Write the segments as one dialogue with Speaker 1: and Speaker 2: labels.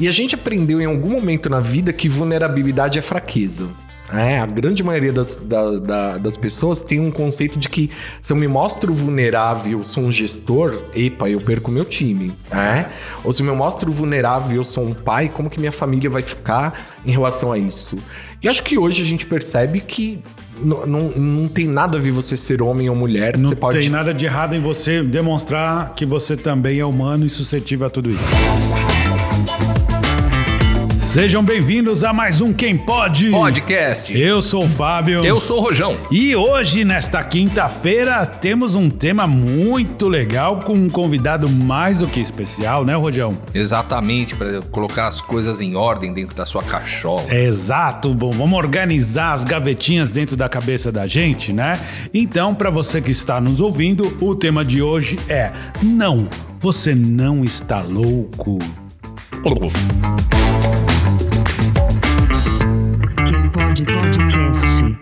Speaker 1: E a gente aprendeu em algum momento na vida que vulnerabilidade é fraqueza. É, a grande maioria das, da, da, das pessoas tem um conceito de que se eu me mostro vulnerável, eu sou um gestor, epa, eu perco meu time. É? Ou se eu me mostro vulnerável, eu sou um pai, como que minha família vai ficar em relação a isso? E acho que hoje a gente percebe que não, não, não tem nada a ver você ser homem ou mulher.
Speaker 2: Não
Speaker 1: pode...
Speaker 2: tem nada de errado em você demonstrar que você também é humano e suscetível a tudo isso. Sejam bem-vindos a mais um Quem Pode
Speaker 3: Podcast.
Speaker 2: Eu sou o Fábio.
Speaker 3: Eu sou o Rojão.
Speaker 2: E hoje, nesta quinta-feira, temos um tema muito legal com um convidado mais do que especial, né, Rojão?
Speaker 3: Exatamente, para colocar as coisas em ordem dentro da sua cachola.
Speaker 2: Exato. Bom, vamos organizar as gavetinhas dentro da cabeça da gente, né? Então, para você que está nos ouvindo, o tema de hoje é: Não, você não está louco.
Speaker 4: Quem pode podcast.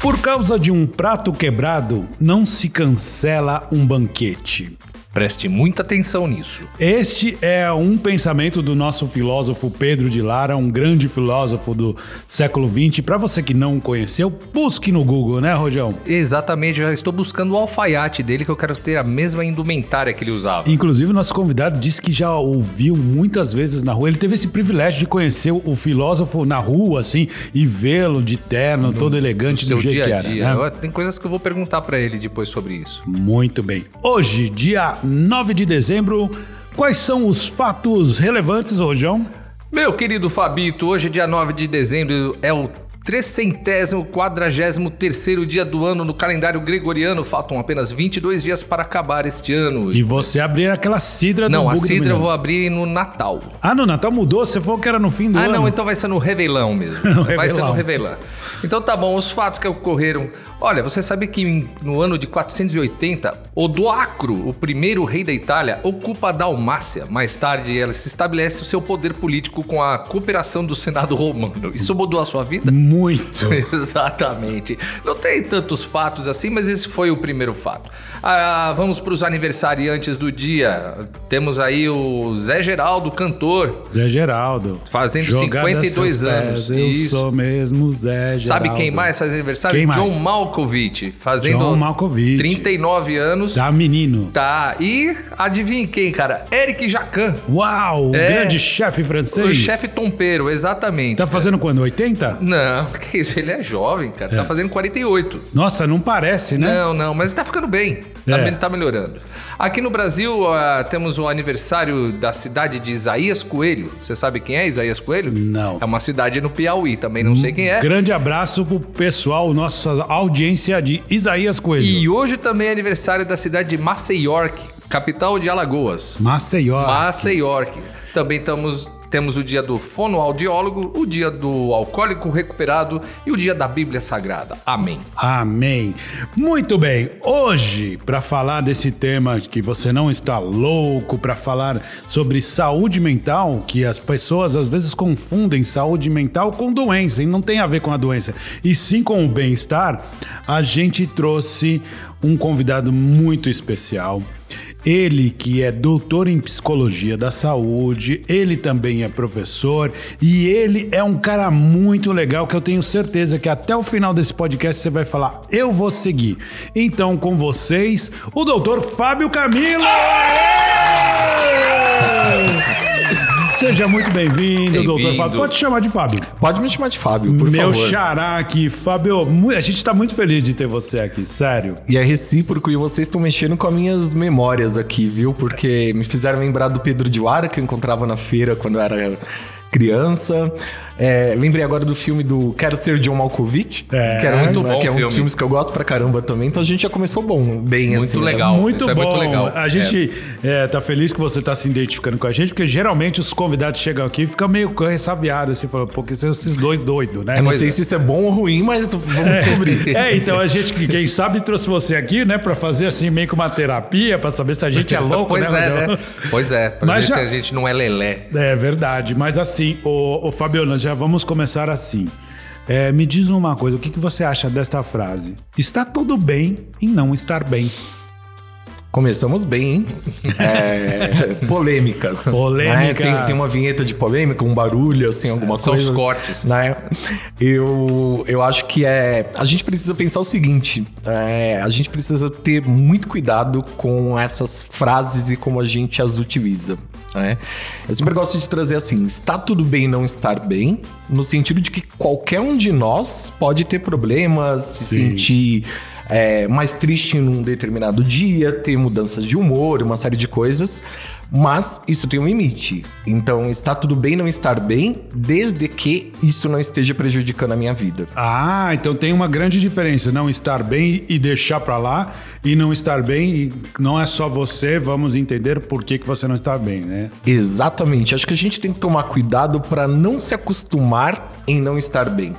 Speaker 2: Por causa de um prato quebrado, não se cancela um banquete.
Speaker 3: Preste muita atenção nisso.
Speaker 2: Este é um pensamento do nosso filósofo Pedro de Lara, um grande filósofo do século XX. Para você que não conheceu, busque no Google, né, Rojão?
Speaker 3: Exatamente, já estou buscando o alfaiate dele que eu quero ter a mesma indumentária que ele usava.
Speaker 2: Inclusive, nosso convidado disse que já ouviu muitas vezes na rua. Ele teve esse privilégio de conhecer o filósofo na rua, assim, e vê-lo de terno, todo elegante do
Speaker 3: Seu
Speaker 2: jeito
Speaker 3: dia
Speaker 2: que
Speaker 3: a
Speaker 2: era.
Speaker 3: dia.
Speaker 2: né?
Speaker 3: Tem coisas que eu vou perguntar para ele depois sobre isso.
Speaker 2: Muito bem. Hoje, dia 9 de dezembro, quais são os fatos relevantes, Rojão?
Speaker 3: Meu querido Fabito, hoje, dia 9 de dezembro, é o 343 quadragésimo terceiro dia do ano no calendário gregoriano. Faltam apenas 22 dias para acabar este ano.
Speaker 2: E você abrir aquela cidra do
Speaker 3: Não, a cidra eu vou abrir no Natal.
Speaker 2: Ah, no Natal mudou? Você falou que era no fim do
Speaker 3: Ah,
Speaker 2: ano.
Speaker 3: não, então vai ser no Revelão mesmo.
Speaker 2: No
Speaker 3: vai ser no
Speaker 2: Revelão.
Speaker 3: Revelão. Então tá bom, os fatos que ocorreram. Olha, você sabe que no ano de 480, Odoacro, o primeiro rei da Itália, ocupa a Dalmácia. Mais tarde, ela se estabelece o seu poder político com a cooperação do Senado romano. Isso mudou a sua vida?
Speaker 2: Muito.
Speaker 3: Exatamente. Não tem tantos fatos assim, mas esse foi o primeiro fato. Ah, vamos para os aniversariantes do dia. Temos aí o Zé Geraldo, cantor.
Speaker 2: Zé Geraldo.
Speaker 3: Fazendo
Speaker 2: Jogada
Speaker 3: 52
Speaker 2: seus
Speaker 3: anos.
Speaker 2: pés, Eu
Speaker 3: Isso.
Speaker 2: sou mesmo Zé Geraldo.
Speaker 3: Sabe quem mais faz aniversário?
Speaker 2: Quem mais?
Speaker 3: John Malkovich, fazendo
Speaker 2: John Malkovich.
Speaker 3: 39 anos.
Speaker 2: Tá, menino.
Speaker 3: Tá. E adivinha quem, cara? Eric Jacan,
Speaker 2: Uau, o
Speaker 3: É.
Speaker 2: grande chefe francês.
Speaker 3: o chefe tompeiro, exatamente.
Speaker 2: Tá fazendo quando? 80?
Speaker 3: Não, que isso, ele é jovem, cara. Tá fazendo 48.
Speaker 2: Nossa, não parece, né?
Speaker 3: Não, não, mas tá ficando bem. Tá,
Speaker 2: É.
Speaker 3: tá melhorando. Aqui no Brasil, ah, temos o aniversário da cidade de Isaías Coelho. Você sabe quem é Isaías Coelho?
Speaker 2: Não.
Speaker 3: É uma cidade no Piauí, também não sei quem é.
Speaker 2: Grande abraço pro pessoal, nossa audiência de Isaías Coelho.
Speaker 3: E hoje também é aniversário da cidade de Maceió, capital de Alagoas.
Speaker 2: Maceió.
Speaker 3: Maceió. Também estamos, temos o dia do fonoaudiólogo, o dia do alcoólico recuperado e o dia da Bíblia Sagrada. Amém.
Speaker 2: Amém. Muito bem. Hoje, para falar desse tema que você não está louco, para falar sobre saúde mental, que as pessoas às vezes confundem saúde mental com doença, e não tem a ver com a doença, e sim com o bem-estar, a gente trouxe um convidado muito especial. Ele que é doutor em psicologia da saúde, ele também é professor e ele é um cara muito legal que eu tenho certeza que até o final desse podcast você vai falar, eu vou seguir. Então com vocês, o doutor Fábio Camilo! Aê! Seja muito bem-vindo,
Speaker 3: Bem-vindo.
Speaker 2: doutor Fábio. Pode chamar de Fábio.
Speaker 1: Pode me chamar de Fábio, por
Speaker 2: Meu
Speaker 1: favor.
Speaker 2: xará aqui, Fábio. A gente tá muito feliz de ter você aqui, sério.
Speaker 1: E é recíproco e vocês estão mexendo com as minhas memórias aqui, viu? Porque me fizeram lembrar do Pedro de Lara, que eu encontrava na feira quando eu era criança. É, lembrei agora do filme do Quero Ser John Malkovich,
Speaker 2: É,
Speaker 1: que, era muito,
Speaker 3: muito bom
Speaker 1: que é um dos
Speaker 3: filme.
Speaker 1: filmes que eu gosto pra caramba também. Então a gente já começou bom, bem
Speaker 3: Muito
Speaker 1: assim. né?
Speaker 3: legal.
Speaker 2: Muito
Speaker 3: isso é
Speaker 2: bom.
Speaker 3: muito legal.
Speaker 2: A gente é, tá feliz que você tá se identificando com a gente, porque geralmente os convidados chegam aqui e ficam meio ressabiados, assim, falando, porque são esses dois doidos, né?
Speaker 1: Eu não
Speaker 3: Pois
Speaker 1: sei
Speaker 3: é.
Speaker 1: se isso é bom ou ruim, mas vamos descobrir.
Speaker 2: É, então a gente, que quem sabe, trouxe você aqui, né, pra fazer assim meio que uma terapia, pra saber se a gente é louco,
Speaker 3: pois
Speaker 2: né?
Speaker 3: é,
Speaker 2: Rogério?
Speaker 3: né? Pois é, pra
Speaker 2: Mas
Speaker 3: ver
Speaker 2: já-
Speaker 3: se a gente não é lelé.
Speaker 2: É verdade, mas assim, o, o Fabio, nós já vamos começar assim. É, me diz uma coisa, o que, que você acha desta frase? Está tudo bem em não estar bem.
Speaker 1: Começamos bem, hein? É, polêmicas.
Speaker 2: Polêmicas.
Speaker 1: né? Tem, tem uma vinheta de polêmica, um barulho, assim, alguma
Speaker 3: São
Speaker 1: coisa.
Speaker 3: os cortes.
Speaker 1: Né? Eu, eu acho que é. A gente precisa pensar o seguinte: é, a gente precisa ter muito cuidado com essas frases e como a gente as utiliza. Né? Eu sempre gosto de trazer assim: está tudo bem não estar bem, no sentido de que qualquer um de nós pode ter problemas, se
Speaker 2: Sim.
Speaker 1: sentir é, mais triste num determinado dia, ter mudanças de humor, uma série de coisas. Mas isso tem um limite. Então, está tudo bem não estar bem, desde que isso não esteja prejudicando a minha vida.
Speaker 2: Ah, então tem uma grande diferença. Não estar bem e deixar pra lá, e não estar bem e não é só você, vamos entender por que, que você não está bem, né?
Speaker 1: Exatamente. Acho que a gente tem que tomar cuidado para não se acostumar em não estar bem.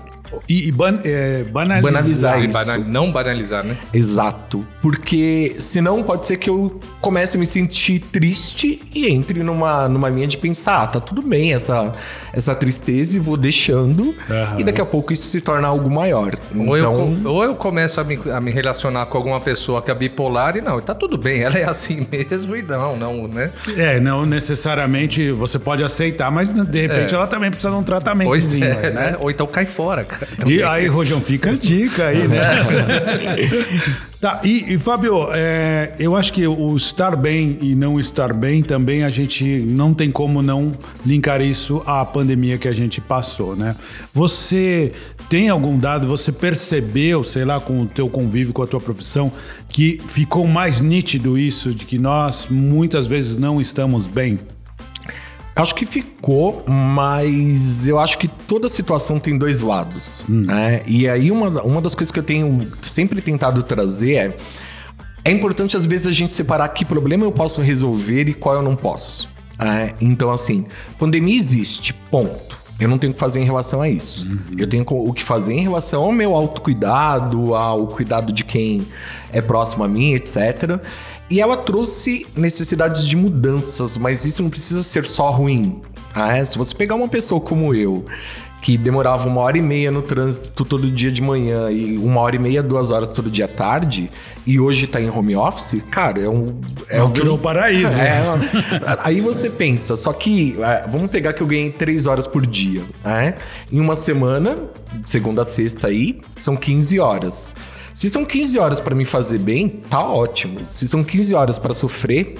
Speaker 2: E, e ban- é, banalizar.
Speaker 1: Banalizar
Speaker 3: E
Speaker 1: isso.
Speaker 3: bana- não banalizar, né?
Speaker 1: Exato. Porque senão pode ser que eu comece a me sentir triste e entre numa, numa linha de pensar, ah, tá tudo bem essa, essa tristeza e vou deixando.
Speaker 2: Aham.
Speaker 1: E daqui a pouco isso se torna algo maior.
Speaker 3: Ou, eu,
Speaker 1: Então,
Speaker 3: ou eu começo a me, a me relacionar com alguma pessoa que é bipolar e não, tá tudo bem, ela é assim mesmo e não, não, né?
Speaker 2: É, não necessariamente você pode aceitar, mas de repente
Speaker 3: É.
Speaker 2: ela também precisa de um tratamento.
Speaker 3: Pois é, né? Ou então cai fora, cara.
Speaker 2: E aí, Rojão, fica a dica aí, né? tá, e, e Fábio, é, eu acho que o estar bem e não estar bem também a gente não tem como não linkar isso à pandemia que a gente passou, né? Você tem algum dado, você percebeu, sei lá, com o teu convívio com a tua profissão, que ficou mais nítido isso, de que nós muitas vezes não estamos bem?
Speaker 1: Acho que ficou, mas eu acho que toda situação tem dois lados. né? E aí, uma, uma das coisas que eu tenho sempre tentado trazer é. É importante, às vezes, a gente separar que problema eu posso resolver e qual eu não posso. né? Então, assim, pandemia existe, ponto. Eu não tenho o que fazer em relação a isso. Eu tenho o que fazer em relação ao meu autocuidado, ao cuidado de quem é próximo a mim, etc. E ela trouxe necessidades de mudanças, mas isso não precisa ser só ruim. Ah? Se você pegar uma pessoa como eu, que demorava uma hora e meia no trânsito todo dia de manhã e uma hora e meia, duas horas todo dia à tarde, e hoje tá em home office, cara, é um. É
Speaker 2: Não
Speaker 1: o que
Speaker 2: virou
Speaker 1: eu-
Speaker 2: paraíso,
Speaker 1: É,
Speaker 2: né?
Speaker 1: aí você pensa, só que é, vamos pegar que eu ganhei três horas por dia, né? Em uma semana, segunda a sexta aí, são 15 horas. Se são 15 horas pra me fazer bem, tá ótimo. Se são 15 horas pra sofrer,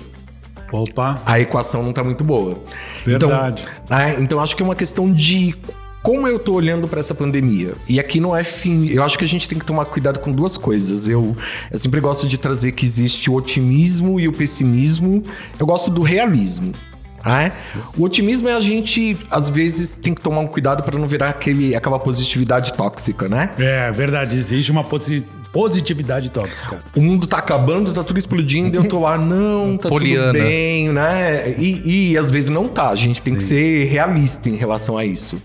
Speaker 2: Opa,
Speaker 1: a equação não tá muito boa.
Speaker 2: Verdade.
Speaker 1: Então, é, então acho que é uma questão de como eu tô olhando pra essa pandemia. E aqui não é fim. Eu acho que a gente tem que tomar cuidado com duas coisas. Eu, eu sempre gosto de trazer que existe o otimismo e o pessimismo. Eu gosto do realismo. né? O otimismo é a gente, às vezes, tem que tomar um cuidado pra não virar aquele, aquela positividade tóxica, né?
Speaker 2: é verdade, existe uma posi- positividade tóxica.
Speaker 1: o mundo tá acabando, tá tudo explodindo, eu tô lá, não, tá
Speaker 3: Poliana.
Speaker 1: tudo bem, né? E, e às vezes não tá, a gente tem que ser realista em relação a isso.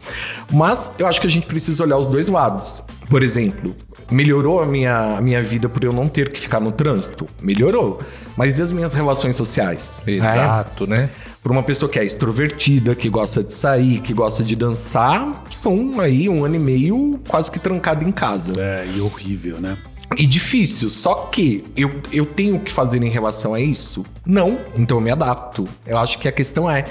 Speaker 1: Mas eu acho que a gente precisa olhar os dois lados. Por exemplo, melhorou a minha, a minha vida por eu não ter que ficar no trânsito? Melhorou. Mas e as minhas relações sociais? né?
Speaker 3: Exato, né?
Speaker 1: Para uma pessoa que é extrovertida, que gosta de sair, que gosta de dançar, são aí um ano e meio quase que trancado em casa.
Speaker 2: É, e horrível, né?
Speaker 1: E difícil, só que eu, eu tenho o que fazer em relação a isso? Não, então eu me adapto. Eu acho que a questão é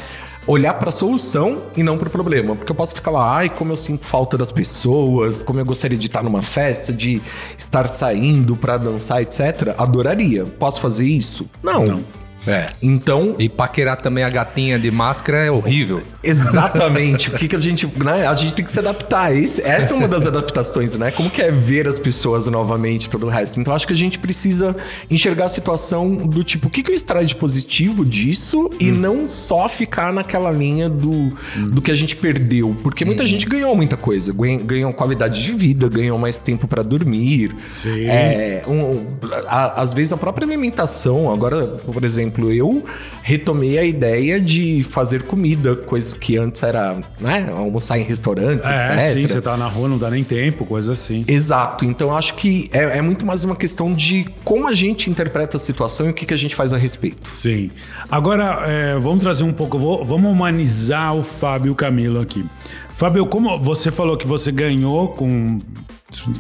Speaker 1: olhar pra solução e não pro problema. Porque eu posso ficar lá, ai, como eu sinto falta das pessoas, como eu gostaria de estar numa festa, de estar saindo pra dançar, etc. Adoraria. Posso fazer isso? Não.
Speaker 3: É.
Speaker 1: Então,
Speaker 3: E paquerar também a gatinha de máscara é horrível.
Speaker 1: Exatamente. O que, que a gente. Né? A gente tem que se adaptar. Esse- essa é uma das adaptações, né? Como que é ver as pessoas novamente e todo o resto. Então acho que a gente precisa enxergar a situação do tipo, o que, que eu extraio de positivo disso e não só ficar naquela linha do, do que a gente perdeu. Porque muita gente ganhou muita coisa. Ganhou, qualidade de vida, ganhou mais tempo pra dormir.
Speaker 2: Sim.
Speaker 1: É, um- a- às vezes a própria alimentação, agora, por exemplo, eu retomei a ideia de fazer comida, coisa que antes era, né, almoçar em restaurantes,
Speaker 2: É,
Speaker 1: etc.
Speaker 2: sim, você tá na rua, não dá nem tempo, coisa assim.
Speaker 1: Exato, então acho que é, é muito mais uma questão de como a gente interpreta a situação e o que, que a gente faz a respeito.
Speaker 2: Sim. Agora, é, vamos trazer um pouco, vou- vamos humanizar o Fábio e o Camilo aqui. Fábio, como você falou que você ganhou com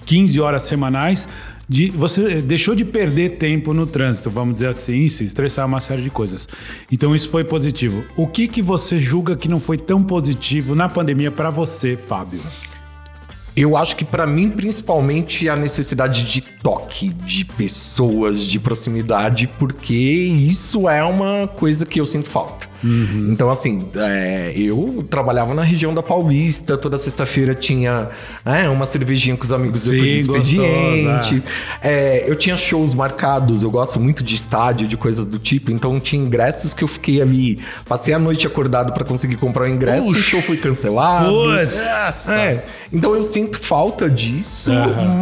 Speaker 2: 15 horas semanais. De, você deixou de perder tempo no trânsito, vamos dizer assim, se estressar uma série de coisas. Então isso foi positivo. O que, que você julga que não foi tão positivo na pandemia para você, Fábio?
Speaker 1: Eu acho que pra mim, principalmente, a necessidade de toque, de pessoas, de proximidade, porque isso é uma coisa que eu sinto falta. Então, assim, é, eu trabalhava na região da Paulista, toda sexta-feira tinha né, uma cervejinha com os amigos
Speaker 2: Sim,
Speaker 1: depois do expediente. É, eu tinha shows marcados, eu gosto muito de estádio, de coisas do tipo, então tinha ingressos que eu fiquei ali, passei a noite acordado pra conseguir comprar o ingresso, o show foi cancelado.
Speaker 2: Putz!
Speaker 1: É, então eu sinto falta disso,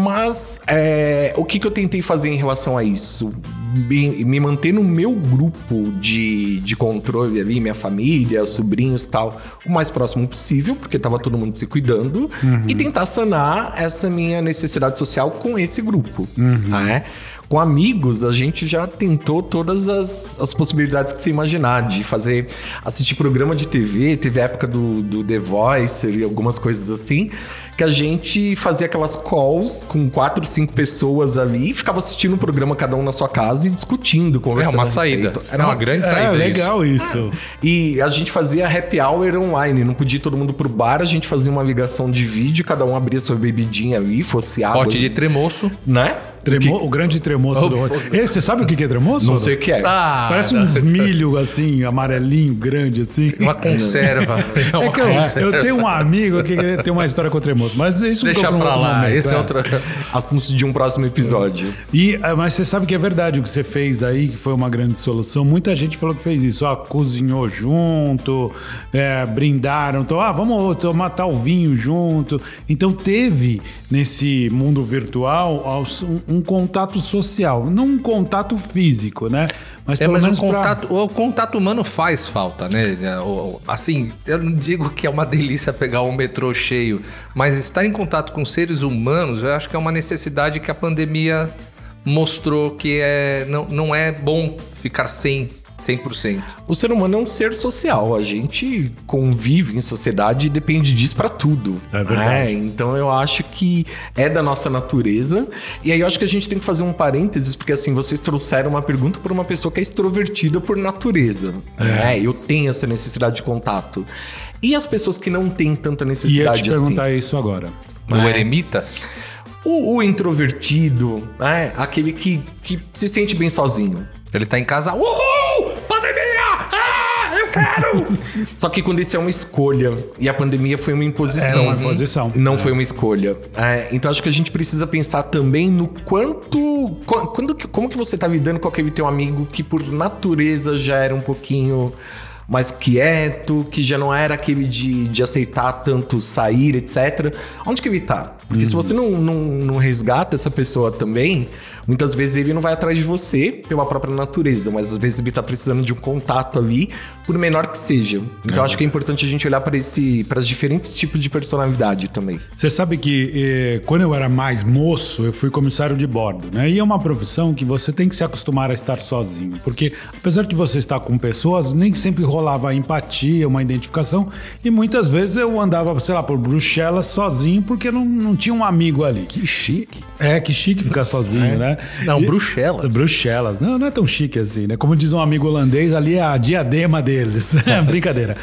Speaker 1: mas é, o que, que eu tentei fazer em relação a isso? Me, me manter no meu grupo de, de controle ali, minha família, sobrinhos e tal, o mais próximo possível, porque tava todo mundo se cuidando, e tentar sanar essa minha necessidade social com esse grupo, né? Com amigos, a gente já tentou todas as, as possibilidades que você imaginar, de fazer, assistir programa de TV, teve a época do, do The Voice e algumas coisas assim, que a gente fazia aquelas calls com quatro, cinco pessoas ali, e ficava assistindo o programa cada um na sua casa e discutindo,
Speaker 3: É
Speaker 1: conversando.
Speaker 3: uma
Speaker 1: a
Speaker 3: saída.
Speaker 1: respeito.
Speaker 3: Era uma grande
Speaker 2: É,
Speaker 3: saída isso.
Speaker 2: legal isso.
Speaker 1: E a gente fazia happy hour online, não podia ir todo mundo pro bar, a gente fazia uma ligação de vídeo, cada um abria sua bebidinha ali, fosse água.
Speaker 3: Pote de tremoço.
Speaker 1: Né?
Speaker 2: Tremo, o grande tremoço do Rodrigo. Ei, Você sabe o que é tremoço?
Speaker 1: Não sei o que é.
Speaker 3: Ah,
Speaker 2: Parece uns milho assim, amarelinho, grande assim.
Speaker 3: Uma conserva. É uma
Speaker 2: É que eu,
Speaker 3: conserva.
Speaker 2: eu tenho um amigo que tem uma história com o tremoço, mas isso
Speaker 3: Deixa
Speaker 2: pra um
Speaker 3: lá.
Speaker 2: momento,
Speaker 3: Esse é
Speaker 2: é.
Speaker 3: outro.
Speaker 1: Assunto de um próximo episódio.
Speaker 2: E, ah, mas você sabe que é verdade o que você fez aí, que foi uma grande solução. Muita gente falou que fez isso. Ó, cozinhou junto, é, brindaram. Então, ah, vamos tomar tal vinho junto. Então teve nesse mundo virtual um, um contato social, não um contato físico, né? Mas
Speaker 3: É,
Speaker 2: pelo
Speaker 3: mas o
Speaker 2: menos pra-
Speaker 3: contato, o contato humano faz falta, né? É, o- o- Assim, eu não digo que é uma delícia pegar um metrô cheio, mas estar em contato com seres humanos, eu acho que é uma necessidade que a pandemia mostrou que é, não, não é bom ficar sem 100%.
Speaker 1: O ser humano é um ser social. A gente convive em sociedade e depende disso pra tudo.
Speaker 2: É verdade.
Speaker 1: né? Então eu acho que é da nossa natureza. E aí eu acho que a gente tem que fazer um parênteses, porque assim, vocês trouxeram uma pergunta por uma pessoa que é extrovertida por natureza. né? Eu tenho essa necessidade de contato. E as pessoas que não têm tanta
Speaker 2: Ia
Speaker 1: necessidade
Speaker 2: te
Speaker 1: assim?
Speaker 2: perguntar isso agora.
Speaker 3: O eremita?
Speaker 1: O, o introvertido, né? Aquele que, que se sente bem sozinho.
Speaker 3: Ele tá em casa. Uhul! Quero!
Speaker 1: Só que quando isso é uma escolha e a pandemia foi uma imposição.
Speaker 2: É uma imposição.
Speaker 1: Não foi uma escolha. É, então acho que a gente precisa pensar também no quanto. qu- Quando, como que você tá lidando com aquele teu amigo que por natureza já era um pouquinho mais quieto, que já não era aquele de, de aceitar tanto sair, etc. Onde que ele tá? Porque se você não, não, não resgata essa pessoa também, muitas vezes ele não vai atrás de você pela própria natureza, mas às vezes ele tá precisando de um contato ali, por menor que seja. Então acho que é importante a gente olhar para esse para os diferentes tipos de personalidade também.
Speaker 2: Você sabe que eh, quando eu era mais moço, eu fui comissário de bordo, né? E é uma profissão que você tem que se acostumar a estar sozinho, porque apesar de você estar com pessoas, nem sempre rolava a empatia, uma identificação, e muitas vezes eu andava, sei lá, por Bruxelas sozinho, porque não, não tinha um amigo ali.
Speaker 3: Que chique.
Speaker 2: É, que chique ficar sozinho, né?
Speaker 3: Não,
Speaker 2: E-
Speaker 3: Bruxelas.
Speaker 2: Bruxelas. Não, não é tão chique assim, né? Como diz um amigo holandês, ali é a diadema deles. Brincadeira.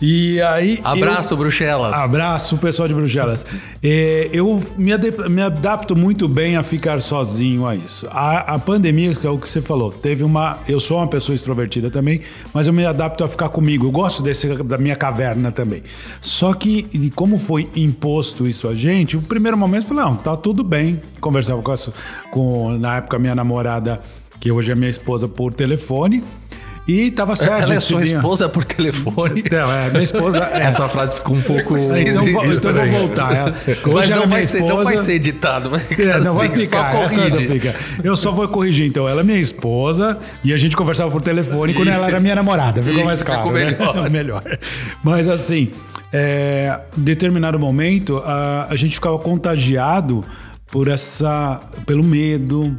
Speaker 2: E aí.
Speaker 3: Abraço,
Speaker 2: eu...
Speaker 3: Bruxelas.
Speaker 2: Abraço, pessoal de Bruxelas. É, eu me, me adapto muito bem a ficar sozinho a isso. A, a pandemia, que é o que você falou, teve uma. Eu sou uma pessoa extrovertida também, mas eu me adapto a ficar comigo. Eu gosto desse, da minha caverna também. Só que, e como foi imposto isso a gente, o primeiro momento eu falei: não, tá tudo bem. Conversava com, essa- com na época, minha namorada, que hoje é minha esposa, por telefone. E tava certo.
Speaker 3: Ela é sua
Speaker 2: vinha-
Speaker 3: esposa por telefone.
Speaker 2: Não, é, minha esposa. é,
Speaker 1: Essa frase ficou um pouco.
Speaker 2: então, então vou voltar. Ela-
Speaker 3: Mas não
Speaker 2: é
Speaker 3: vai, ser, não vai ser editado. Vai ficar
Speaker 2: É, não vai
Speaker 3: assim,
Speaker 2: ficar,
Speaker 3: só
Speaker 2: essa não
Speaker 3: corrige.
Speaker 2: fica. Eu só vou corrigir, então. Ela é minha esposa e a gente conversava por telefone quando ela era minha namorada. Ficou
Speaker 3: Isso,
Speaker 2: mais claro.
Speaker 3: ficou
Speaker 2: né?
Speaker 3: melhor.
Speaker 2: melhor. Mas assim, é, em determinado momento, a, a gente ficava contagiado por essa. pelo medo.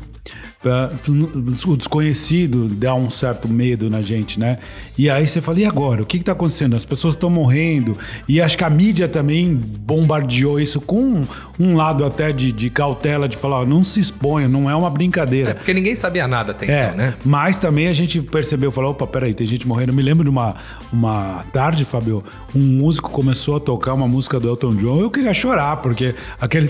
Speaker 2: O desconhecido dá um certo medo na gente, né? E aí você fala, e agora? O que, que tá acontecendo? As pessoas estão morrendo. E acho que a mídia também bombardeou isso com um lado até de, de cautela, de falar, não se exponha, não é uma brincadeira.
Speaker 3: É porque ninguém sabia nada até
Speaker 2: É,
Speaker 3: então, né?
Speaker 2: mas também a gente percebeu, falou, opa, peraí, tem gente morrendo. Eu me lembro de uma, uma tarde, Fábio, um músico começou a tocar uma música do Elton John. Eu queria chorar, porque aquele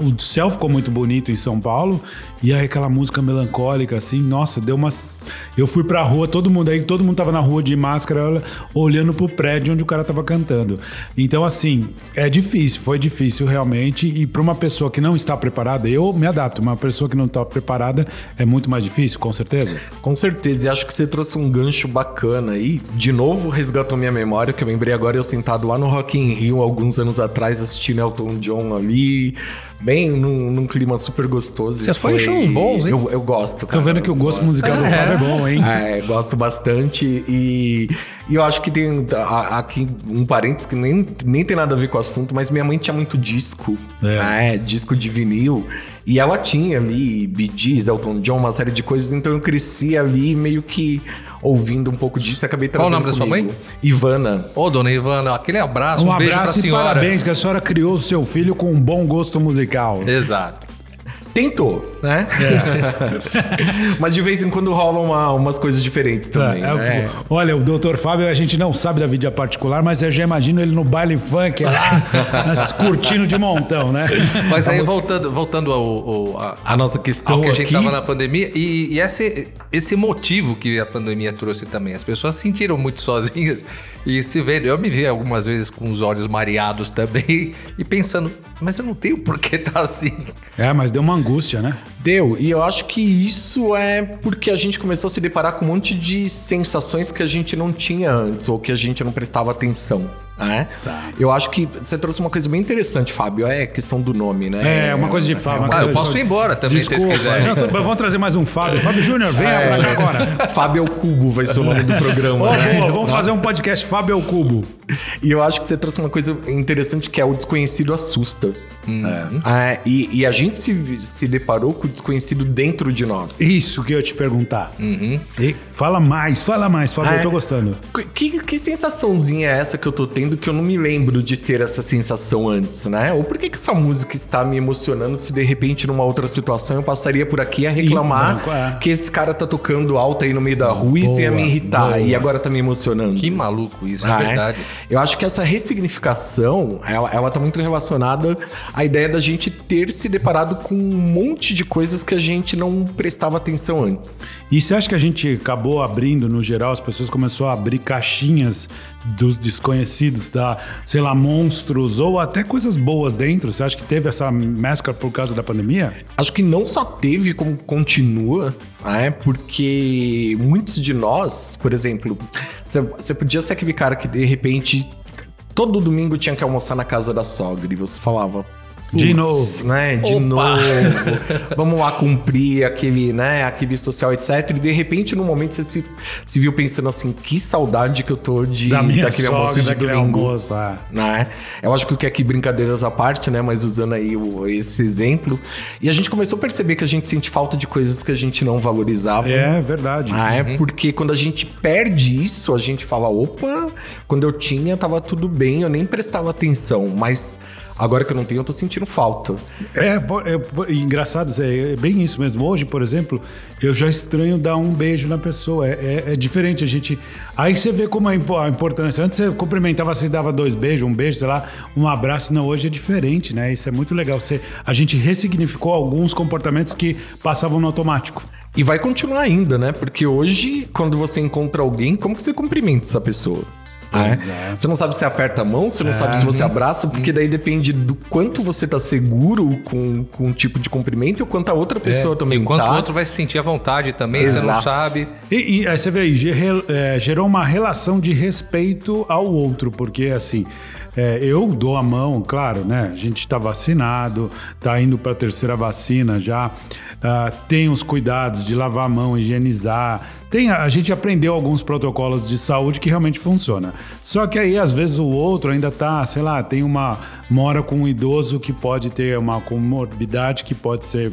Speaker 2: o céu ficou muito bonito em São Paulo, e aí aquela música melancólica, assim, nossa, deu umas... Eu fui pra rua, todo mundo aí, todo mundo tava na rua de máscara, olha, olhando pro prédio onde o cara tava cantando. Então, assim, é difícil, foi difícil realmente, e pra uma pessoa que não está preparada, eu me adapto, uma pessoa que não está preparada é muito mais difícil, com certeza.
Speaker 1: Com certeza, e acho que você trouxe um gancho bacana aí. De novo, resgatou minha memória, que eu lembrei agora eu sentado lá no Rock in Rio, alguns anos atrás, assistindo Elton John ali, bem num, num clima super gostoso.
Speaker 3: Você foi em shows bons, hein?
Speaker 1: Eu, eu gosto, cara.
Speaker 2: Tô vendo que o gosto
Speaker 1: Eu gosto.
Speaker 2: musical do Fábio é bom, hein?
Speaker 1: É, gosto bastante e, e eu acho que tem a- aqui um parênteses que nem, nem tem nada a ver com o assunto, mas minha mãe tinha muito disco,
Speaker 2: É.
Speaker 1: né, disco de vinil, e ela tinha ali Bee Gees, Elton John, uma série de coisas, então eu cresci ali meio que ouvindo um pouco disso e acabei
Speaker 3: Qual o
Speaker 1: trazendo
Speaker 3: nome da sua
Speaker 1: comigo.
Speaker 3: mãe?
Speaker 1: Ivana.
Speaker 3: Ô, dona Ivana, aquele abraço, um,
Speaker 2: Um
Speaker 3: beijo pra
Speaker 2: abraço e
Speaker 3: senhora.
Speaker 2: parabéns que a senhora criou o seu filho com um bom gosto musical.
Speaker 3: Exato.
Speaker 1: Tentou, né? Mas de vez em quando rolam uma- umas coisas diferentes também.
Speaker 2: É, é? Olha, o Dr. Fábio, a gente não sabe da vida particular, mas eu já imagino ele no baile funk lá, nas- curtindo de montão, né?
Speaker 3: Mas aí, voltando, voltando ao, ao- a-
Speaker 1: A nossa questão
Speaker 3: ao que a gente
Speaker 1: aqui...
Speaker 3: tava na pandemia, e, e esse, esse motivo que a pandemia trouxe também. As pessoas se sentiram muito sozinhas e se vendo. Eu me vi algumas vezes com os olhos mareados também e pensando, mas eu não tenho por que tá assim.
Speaker 2: É, mas deu uma angústia, né?
Speaker 1: Deu, e eu acho que isso é porque a gente começou a se deparar com um monte de sensações que a gente não tinha antes, ou que a gente não prestava atenção. Né? Eu acho que você trouxe uma coisa bem interessante, Fábio, é a questão do nome, né?
Speaker 2: É, uma coisa de Fábio. uma
Speaker 3: Ah, eu posso ir embora também, se vocês
Speaker 2: Desculpa.
Speaker 3: quiserem.
Speaker 2: Não, tô- vamos trazer mais um Fábio. Fábio Júnior, venha
Speaker 1: É.
Speaker 2: agora.
Speaker 1: Fábio é o Cubo vai ser o nome do programa.
Speaker 2: Ó,
Speaker 1: né?
Speaker 2: boa, vamos fazer um podcast Fábio ao Cubo.
Speaker 1: E eu acho que você trouxe uma coisa interessante que é o desconhecido assusta. É, e, e a gente se, se deparou com o desconhecido dentro de nós.
Speaker 2: Isso que eu ia te perguntar. E fala mais, fala mais, Fábio,
Speaker 1: Ah,
Speaker 2: eu tô
Speaker 1: é?
Speaker 2: gostando.
Speaker 1: Que, que sensaçãozinha é essa que eu tô tendo que eu não me lembro de ter essa sensação antes, né? Ou por que, que essa música está me emocionando se de repente numa outra situação eu passaria por aqui a reclamar
Speaker 2: branco, é.
Speaker 1: que esse cara tá tocando alto aí no meio da rua e isso ia me irritar
Speaker 2: boa.
Speaker 1: e agora tá me emocionando.
Speaker 3: Que maluco isso,
Speaker 1: Ah,
Speaker 3: é
Speaker 1: é?
Speaker 3: verdade.
Speaker 1: Eu acho que essa ressignificação, ela, ela tá muito relacionada à ideia da gente ter se deparado com um monte de coisas que a gente não prestava atenção antes.
Speaker 2: E você acha que a gente acabou abrindo, no geral, as pessoas começaram a abrir caixinhas dos desconhecidos, da, sei lá, monstros ou até coisas boas dentro? Você acha que teve essa mescla por causa da pandemia?
Speaker 1: Acho que não só teve, como continua, né? Porque muitos de nós, por exemplo, você podia ser aquele cara que de repente todo domingo tinha que almoçar na casa da sogra e você falava.
Speaker 2: De novo.
Speaker 1: né? De
Speaker 3: Opa!
Speaker 1: novo. Vamos lá cumprir aquele, né? Aquele social, etc. E de repente, no momento, você se, se viu pensando assim: que saudade que eu tô de,
Speaker 2: Da minha
Speaker 1: daquele almoço
Speaker 2: sogra,
Speaker 1: de
Speaker 2: daquele
Speaker 1: domingo
Speaker 2: almoço. ah.
Speaker 1: né? Eu acho que aqui brincadeiras à parte, né? Mas usando aí o- esse exemplo. E a gente começou a perceber que a gente sente falta de coisas que a gente não valorizava.
Speaker 2: É verdade.
Speaker 1: Ah, é porque quando a gente perde isso, a gente fala, opa, quando eu tinha, tava tudo bem, eu nem prestava atenção, mas agora que eu não tenho, eu tô sentindo falta.
Speaker 2: É, é, po- engraçado, é, é bem isso mesmo. Hoje, por exemplo, eu já estranho dar um beijo na pessoa. É, é- é diferente a gente. Aí você vê como é a importância. Antes você cumprimentava, você dava dois beijos, um beijo, sei lá, um abraço. Não, hoje é diferente, né? Isso é muito legal. Você, a gente ressignificou alguns comportamentos que passavam no automático.
Speaker 1: E vai continuar ainda, né? Porque hoje, quando você encontra alguém, como que você cumprimenta essa pessoa? Né?
Speaker 2: é.
Speaker 1: Você não sabe se aperta a mão, você não sabe se você abraça, porque daí depende do quanto você tá seguro com, com um tipo de cumprimento e o quanto a outra pessoa também
Speaker 3: Enquanto
Speaker 1: tá.
Speaker 3: o outro vai se sentir à vontade também, você não
Speaker 1: Exato.
Speaker 3: sabe.
Speaker 2: E, e aí você vê aí, é, gerou uma relação de respeito ao outro, porque assim, é, eu dou a mão, claro, né? A gente tá vacinado, tá indo para a terceira vacina já, ah, tem os cuidados de lavar a mão, higienizar. Tem, a gente aprendeu alguns protocolos de saúde que realmente funciona. Só que aí, às vezes, o outro ainda tá, sei lá, tem uma. mora com um idoso que pode ter uma comorbidade que pode ser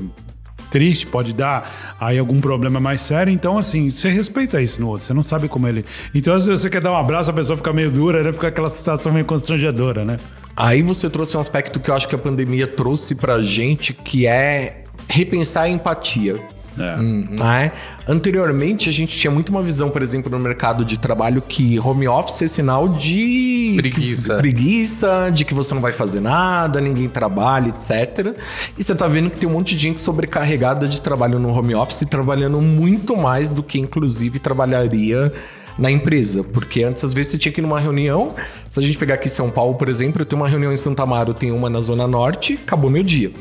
Speaker 2: triste, pode dar aí algum problema mais sério. Então, assim, você respeita isso no outro, você não sabe como ele. Então, se você quer dar um abraço, a pessoa fica meio dura, né? Fica aquela situação meio constrangedora, né?
Speaker 1: Aí você trouxe um aspecto que eu acho que a pandemia trouxe pra gente, que é repensar a empatia.
Speaker 2: É.
Speaker 1: né? Anteriormente, a gente tinha muito uma visão, por exemplo, no mercado de trabalho que home office é sinal de
Speaker 3: Preguiça.
Speaker 1: preguiça, de que você não vai fazer nada, ninguém trabalha, etc. E você tá vendo que tem um monte de gente sobrecarregada de trabalho no home office, trabalhando muito mais do que, inclusive, trabalharia na empresa, porque antes às vezes você tinha que ir numa reunião. Se a gente pegar aqui São Paulo, por exemplo, eu tenho uma reunião em Santa Amaro, tenho uma na Zona Norte, acabou meu dia.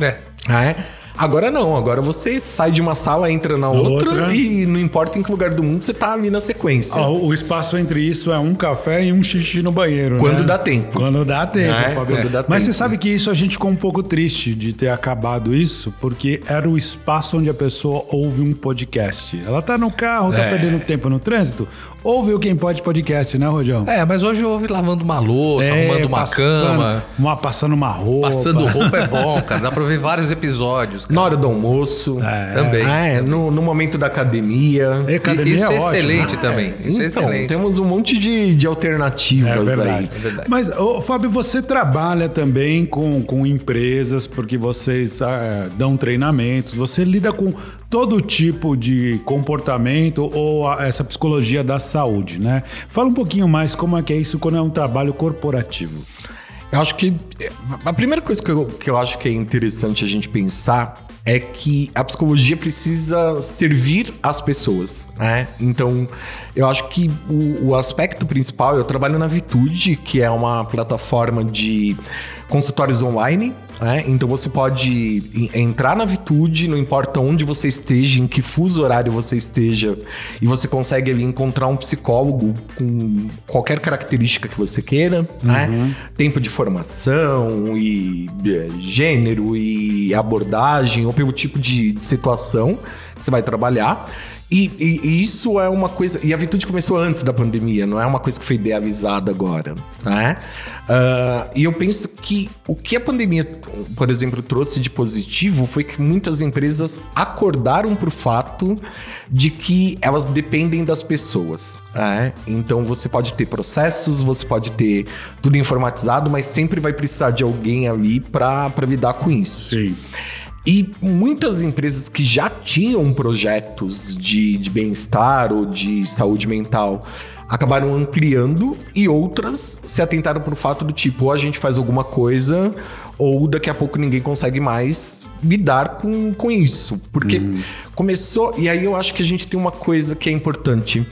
Speaker 3: É.
Speaker 1: É. Agora não, agora você sai de uma sala, entra na outra,
Speaker 2: Outra.
Speaker 1: e não importa em que lugar do mundo você tá ali na sequência.
Speaker 2: Ó, o espaço entre isso é um café e um xixi no banheiro.
Speaker 1: Quando
Speaker 2: né?
Speaker 1: dá tempo.
Speaker 2: Quando dá tempo,
Speaker 1: É,
Speaker 2: Fábio.
Speaker 1: quando dá
Speaker 2: Mas
Speaker 1: tempo.
Speaker 2: você sabe que isso a gente ficou um pouco triste de ter acabado isso, porque era o espaço onde a pessoa ouve um podcast. Ela tá no carro, tá
Speaker 3: É.
Speaker 2: perdendo tempo no trânsito, ouve o Quem Pode Podcast, né, Rojão?
Speaker 3: É, mas hoje eu ouvi lavando uma louça, arrumando uma
Speaker 2: passando,
Speaker 3: cama.
Speaker 2: Uma, passando uma roupa.
Speaker 3: Passando roupa é bom, cara. Dá pra ver vários episódios. Cara.
Speaker 1: Na hora do almoço.
Speaker 3: Também.
Speaker 1: É, no, no momento da academia.
Speaker 2: E academia
Speaker 3: Isso
Speaker 2: é,
Speaker 3: é
Speaker 2: ótimo,
Speaker 3: excelente
Speaker 2: né?
Speaker 3: também. Isso é
Speaker 1: então,
Speaker 3: excelente.
Speaker 1: temos um monte de, de
Speaker 2: É
Speaker 1: alternativas
Speaker 2: verdade.
Speaker 1: aí.
Speaker 3: É verdade.
Speaker 2: Mas, ô, Fábio, você trabalha também com, com empresas, porque vocês ah, dão treinamentos, você lida com todo tipo de comportamento ou a- essa psicologia da saúde, né? Fala um pouquinho mais como é que é isso quando é um trabalho corporativo.
Speaker 1: Eu acho que a primeira coisa que eu, que eu acho que é interessante a gente pensar é que a psicologia precisa servir as pessoas, né? Então, eu acho que o, o aspecto principal, eu trabalho na Vitude, que é uma plataforma de consultórios online, né? Então você pode en- entrar na Vitude, não importa onde você esteja, em que fuso horário você esteja, e você consegue ali encontrar um psicólogo com qualquer característica que você queira, né? Tempo de formação e eh, gênero e abordagem, ou pelo tipo de, de situação que você vai trabalhar. E, e- e isso é uma coisa. E a Vitude começou antes da pandemia, não é uma coisa que foi idealizada agora. Né? Ah, e eu penso que o que a pandemia, por exemplo, trouxe de positivo foi que muitas empresas acordaram para o fato de que elas dependem das pessoas. né? Então você pode ter processos, você pode ter tudo informatizado, mas sempre vai precisar de alguém ali para lidar com isso.
Speaker 2: Sim.
Speaker 1: E muitas empresas que já tinham projetos de, de bem-estar ou de saúde mental acabaram ampliando e outras se atentaram para o fato do tipo, ou a gente faz alguma coisa ou daqui a pouco ninguém consegue mais lidar com, com isso. Porque começou. E aí eu acho que a gente tem uma coisa que é importante.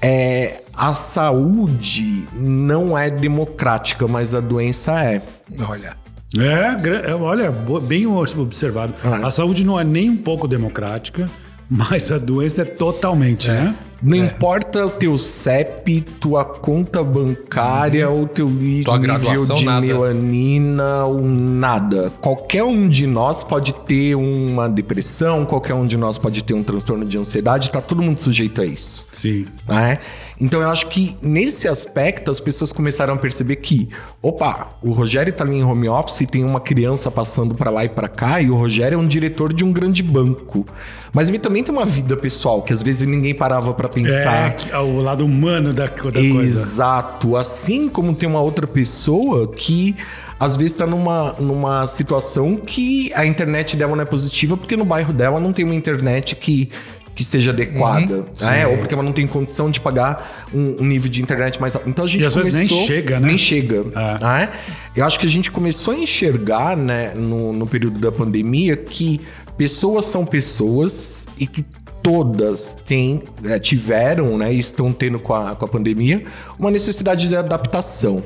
Speaker 1: É, a saúde não é democrática, mas a doença é.
Speaker 3: Olha.
Speaker 2: É, é, olha, bem observado.
Speaker 1: Ah.
Speaker 2: A saúde não é nem um pouco democrática, mas a doença é totalmente, né?
Speaker 1: Não importa o teu CEP, tua conta bancária ou teu
Speaker 3: Tua
Speaker 1: nível de
Speaker 3: nada.
Speaker 1: melanina ou nada. Qualquer um de nós pode ter uma depressão, qualquer um de nós pode ter um transtorno de ansiedade, tá todo mundo sujeito a isso
Speaker 2: Sim.
Speaker 1: né? Então eu acho que nesse aspecto as pessoas começaram a perceber que, opa, o Rogério tá ali em home office e tem uma criança passando pra lá e pra cá e o Rogério é um diretor de um grande banco. Mas ele também tem uma vida pessoal que às vezes ninguém parava pra
Speaker 2: É,
Speaker 1: pensar.
Speaker 2: que- o lado humano da, da coisa.
Speaker 1: Exato. Assim como tem uma outra pessoa que às vezes tá numa, numa situação que a internet dela não é positiva porque no bairro dela não tem uma internet que, que seja adequada. né? Ou porque ela não tem condição de pagar um, um nível de internet mais alto. Então a gente
Speaker 2: E às vezes
Speaker 1: começou...
Speaker 2: nem chega, né?
Speaker 1: Nem chega.
Speaker 2: É.
Speaker 1: né? Eu acho que a gente começou a enxergar, né, no, no período da pandemia, que pessoas são pessoas e que todas têm, é, tiveram, né, e estão tendo com a, com a pandemia, uma necessidade de adaptação.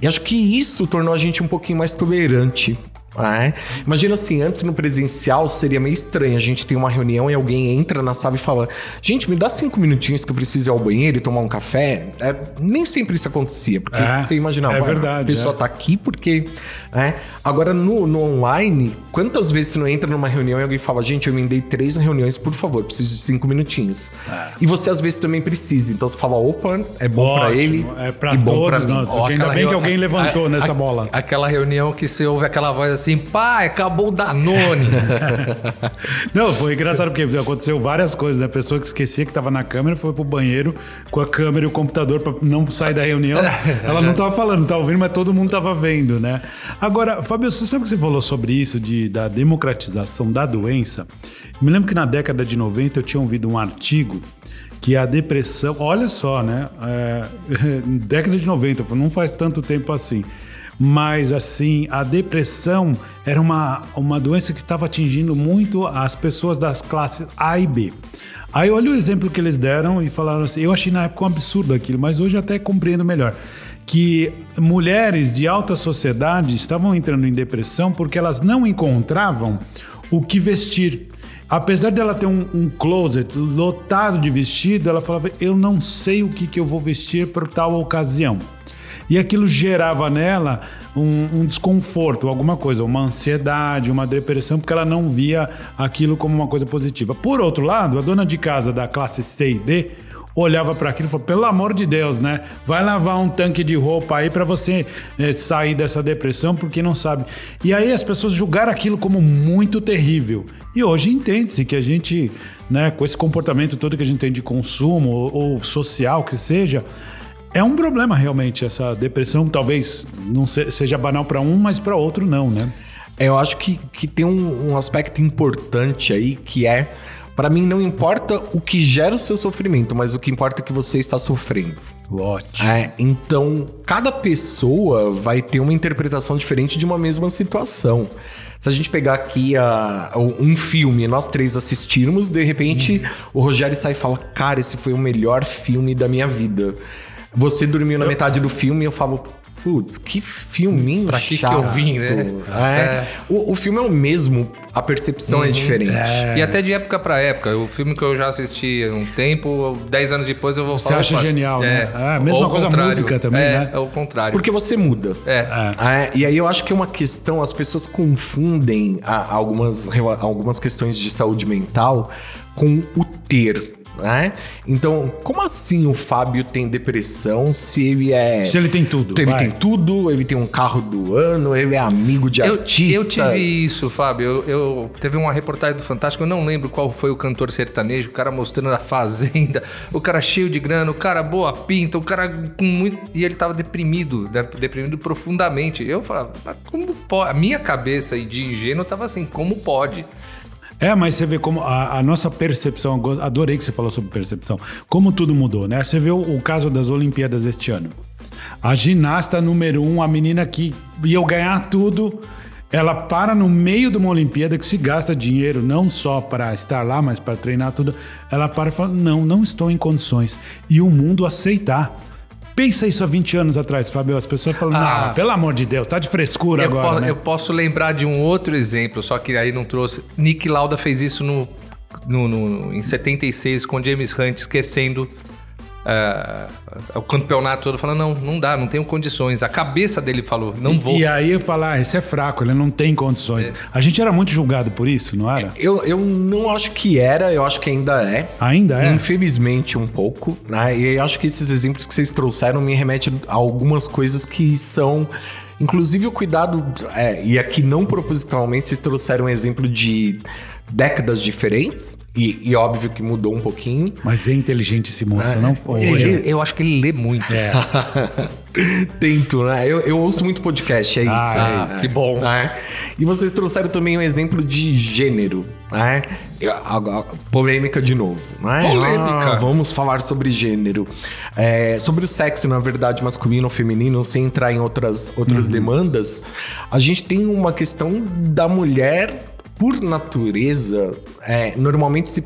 Speaker 1: E acho que isso tornou a gente um pouquinho mais tolerante. Né? Imagina assim, antes no presencial seria meio estranho. A gente tem uma reunião e alguém entra na sala e fala: Gente, me dá cinco minutinhos que eu preciso ir ao banheiro e tomar um café. É, nem sempre isso acontecia, porque
Speaker 2: É,
Speaker 1: você imaginava,
Speaker 2: é
Speaker 1: "Ah,
Speaker 2: verdade,
Speaker 1: a pessoa
Speaker 2: é.
Speaker 1: tá aqui porque. né? Agora, no, no online, quantas vezes você não entra numa reunião e alguém fala, gente, eu emendei três reuniões, por favor, preciso de cinco minutinhos. E você às vezes também precisa. Então você fala, opa, é bom pra
Speaker 2: Ótimo,
Speaker 1: ele
Speaker 2: é pra
Speaker 1: e bom pra
Speaker 2: todos
Speaker 1: mim.
Speaker 2: nós.
Speaker 3: Ó,
Speaker 2: Ainda bem que alguém levantou
Speaker 3: a-
Speaker 2: nessa
Speaker 3: a-
Speaker 2: bola.
Speaker 3: Aquela reunião que você ouve aquela voz assim: assim, pai, acabou o Danone.
Speaker 2: Não, foi engraçado porque aconteceu várias coisas, né? A pessoa que esquecia que tava na câmera foi pro banheiro com a câmera e o computador pra não sair da reunião. Ela não tava falando, tava ouvindo, mas todo mundo tava vendo, né? Agora, Fábio, você sabe que você falou sobre isso, de, da democratização da doença? Me lembro que na década de 90 eu tinha ouvido um artigo que a depressão, olha só, né? É, década de 90, não faz tanto tempo assim. Mas assim, a depressão era uma, uma doença que estava atingindo muito as pessoas das classes A e B. Aí olha o exemplo que eles deram e falaram assim, eu achei na época um absurdo aquilo, mas hoje até compreendo melhor. Que mulheres de alta sociedade estavam entrando em depressão porque elas não encontravam o que vestir. Apesar dela ter um, um closet lotado de vestido, ela falava: Eu não sei o que, que eu vou vestir para tal ocasião. E aquilo gerava nela um, um, desconforto, alguma coisa, uma ansiedade, uma depressão, porque ela não via aquilo como uma coisa positiva. Por outro lado, a dona de casa da classe C e D olhava para aquilo e falava: pelo amor de Deus, né? Vai lavar um tanque de roupa aí para você é, sair dessa depressão, porque não sabe. E aí as pessoas julgaram aquilo como muito terrível. E hoje entende-se que a gente, né, com esse comportamento todo que a gente tem de consumo ou, ou social que seja, é um problema realmente essa depressão, talvez não se, seja banal para um, mas para outro não, né?
Speaker 1: Eu acho que, que tem um, um aspecto importante aí que é para mim não importa o que gera o seu sofrimento, mas o que importa é que você está sofrendo.
Speaker 2: Ótimo.
Speaker 1: É, então, cada pessoa vai ter uma interpretação diferente de uma mesma situação. Se a gente pegar aqui a, um filme, nós três assistirmos, de repente o Rogério sai e fala: Cara, esse foi o melhor filme da minha vida. Você dormiu na eu... metade do filme e eu falo, putz, que filminho
Speaker 3: pra que chato. que eu vim, né?
Speaker 1: É. É. O, o filme é o mesmo, a percepção é uhum. é diferente.
Speaker 3: É. E até de época para época. O filme que eu já assisti há um tempo, dez anos depois eu vou
Speaker 2: você
Speaker 3: falar...
Speaker 2: Você acha genial,
Speaker 3: é.
Speaker 2: né? É, a mesma coisa a música também,
Speaker 3: é,
Speaker 2: né?
Speaker 3: É o contrário.
Speaker 1: Porque você muda.
Speaker 3: É.
Speaker 1: é. E aí eu acho que é uma questão, as pessoas confundem algumas, algumas questões de saúde mental com o ter né? Então, como assim o Fábio tem depressão se ele é.
Speaker 2: Se ele tem tudo.
Speaker 1: Ele vai. tem tudo, ele tem um carro do ano, ele é amigo de
Speaker 3: eu,
Speaker 1: artistas.
Speaker 3: Eu tive isso, Fábio. Eu, eu, teve uma reportagem do Fantástico, eu não lembro qual foi o cantor sertanejo, o cara mostrando a fazenda, o cara cheio de grana, o cara boa pinta, o cara com muito. E ele tava deprimido, né? deprimido profundamente. Eu falava, como pode? A minha cabeça de ingênuo tava assim, como pode?
Speaker 2: É, mas você vê como a, a, nossa percepção, adorei que você falou sobre percepção, como tudo mudou, né? Você vê o, o caso das Olimpíadas este ano. A ginasta número um, a menina que ia ganhar tudo, ela para no meio de uma Olimpíada que se gasta dinheiro não só para estar lá, mas para treinar tudo. Ela para e fala: Não, não estou em condições. E o mundo aceitar. Pensa isso há 20 anos atrás, Fábio. As pessoas falam, ah, não, pelo amor de Deus, tá de frescura
Speaker 3: eu
Speaker 2: agora. Né?
Speaker 3: Eu posso lembrar de um outro exemplo, só que aí não trouxe. Nick Lauda fez isso no, no, no em 76 com James Hunt esquecendo uh, o campeonato todo falando, não, não dá, não tenho condições. A cabeça dele falou, não
Speaker 2: e,
Speaker 3: vou.
Speaker 2: E aí eu falo, ah, esse é fraco, ele não tem condições. É. A gente era muito julgado por isso, não era?
Speaker 1: Eu, eu não acho que era, eu acho que ainda é.
Speaker 2: Ainda é?
Speaker 1: Infelizmente um pouco. Né? E eu acho que esses exemplos que vocês trouxeram me remetem a algumas coisas que são... Inclusive o cuidado, é, e aqui não propositalmente, vocês trouxeram um exemplo de décadas diferentes, e, e, óbvio que mudou um pouquinho.
Speaker 2: Mas é inteligente esse moço, é. não foi?
Speaker 3: Eu, eu, acho que ele lê muito.
Speaker 2: É.
Speaker 1: Tento, né? Eu, eu, ouço muito podcast, é isso.
Speaker 3: Ah, é, que bom.
Speaker 1: É. E vocês trouxeram também um exemplo de gênero, né? A, a, a, polêmica de novo, né?
Speaker 3: Polêmica.
Speaker 1: Ah, vamos falar sobre gênero. É, sobre o sexo, na verdade, masculino ou feminino, sem entrar em outras, outras uhum. demandas, a gente tem uma questão da mulher por natureza, é, normalmente se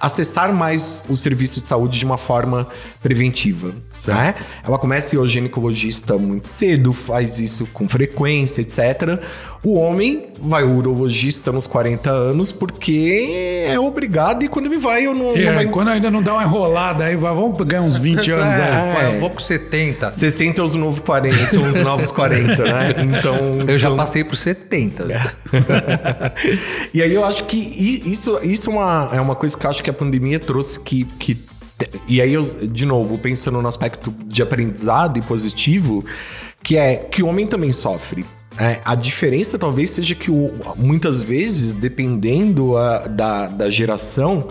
Speaker 1: acessar mais o serviço de saúde de uma forma preventiva. Né? Ela começa a ir ao ginecologista muito cedo, faz isso com frequência, etc. O homem vai ao urologista nos 40 anos porque é obrigado e quando ele vai, eu não.
Speaker 2: É,
Speaker 1: não vai...
Speaker 2: quando ainda não dá uma enrolada, aí vamos pegar uns 20 anos é,
Speaker 3: aí. É. Eu vou com 70.
Speaker 1: 60 é os novos 40, são os novos 40, né? Então.
Speaker 3: Eu já então... passei por 70.
Speaker 1: e aí eu acho que isso, isso é, uma, é uma coisa que eu acho que a pandemia trouxe que, que e aí, eu, de novo, pensando no aspecto de aprendizado e positivo, que é que o homem também sofre. É, a diferença talvez seja que o- muitas vezes, dependendo a- da, da geração,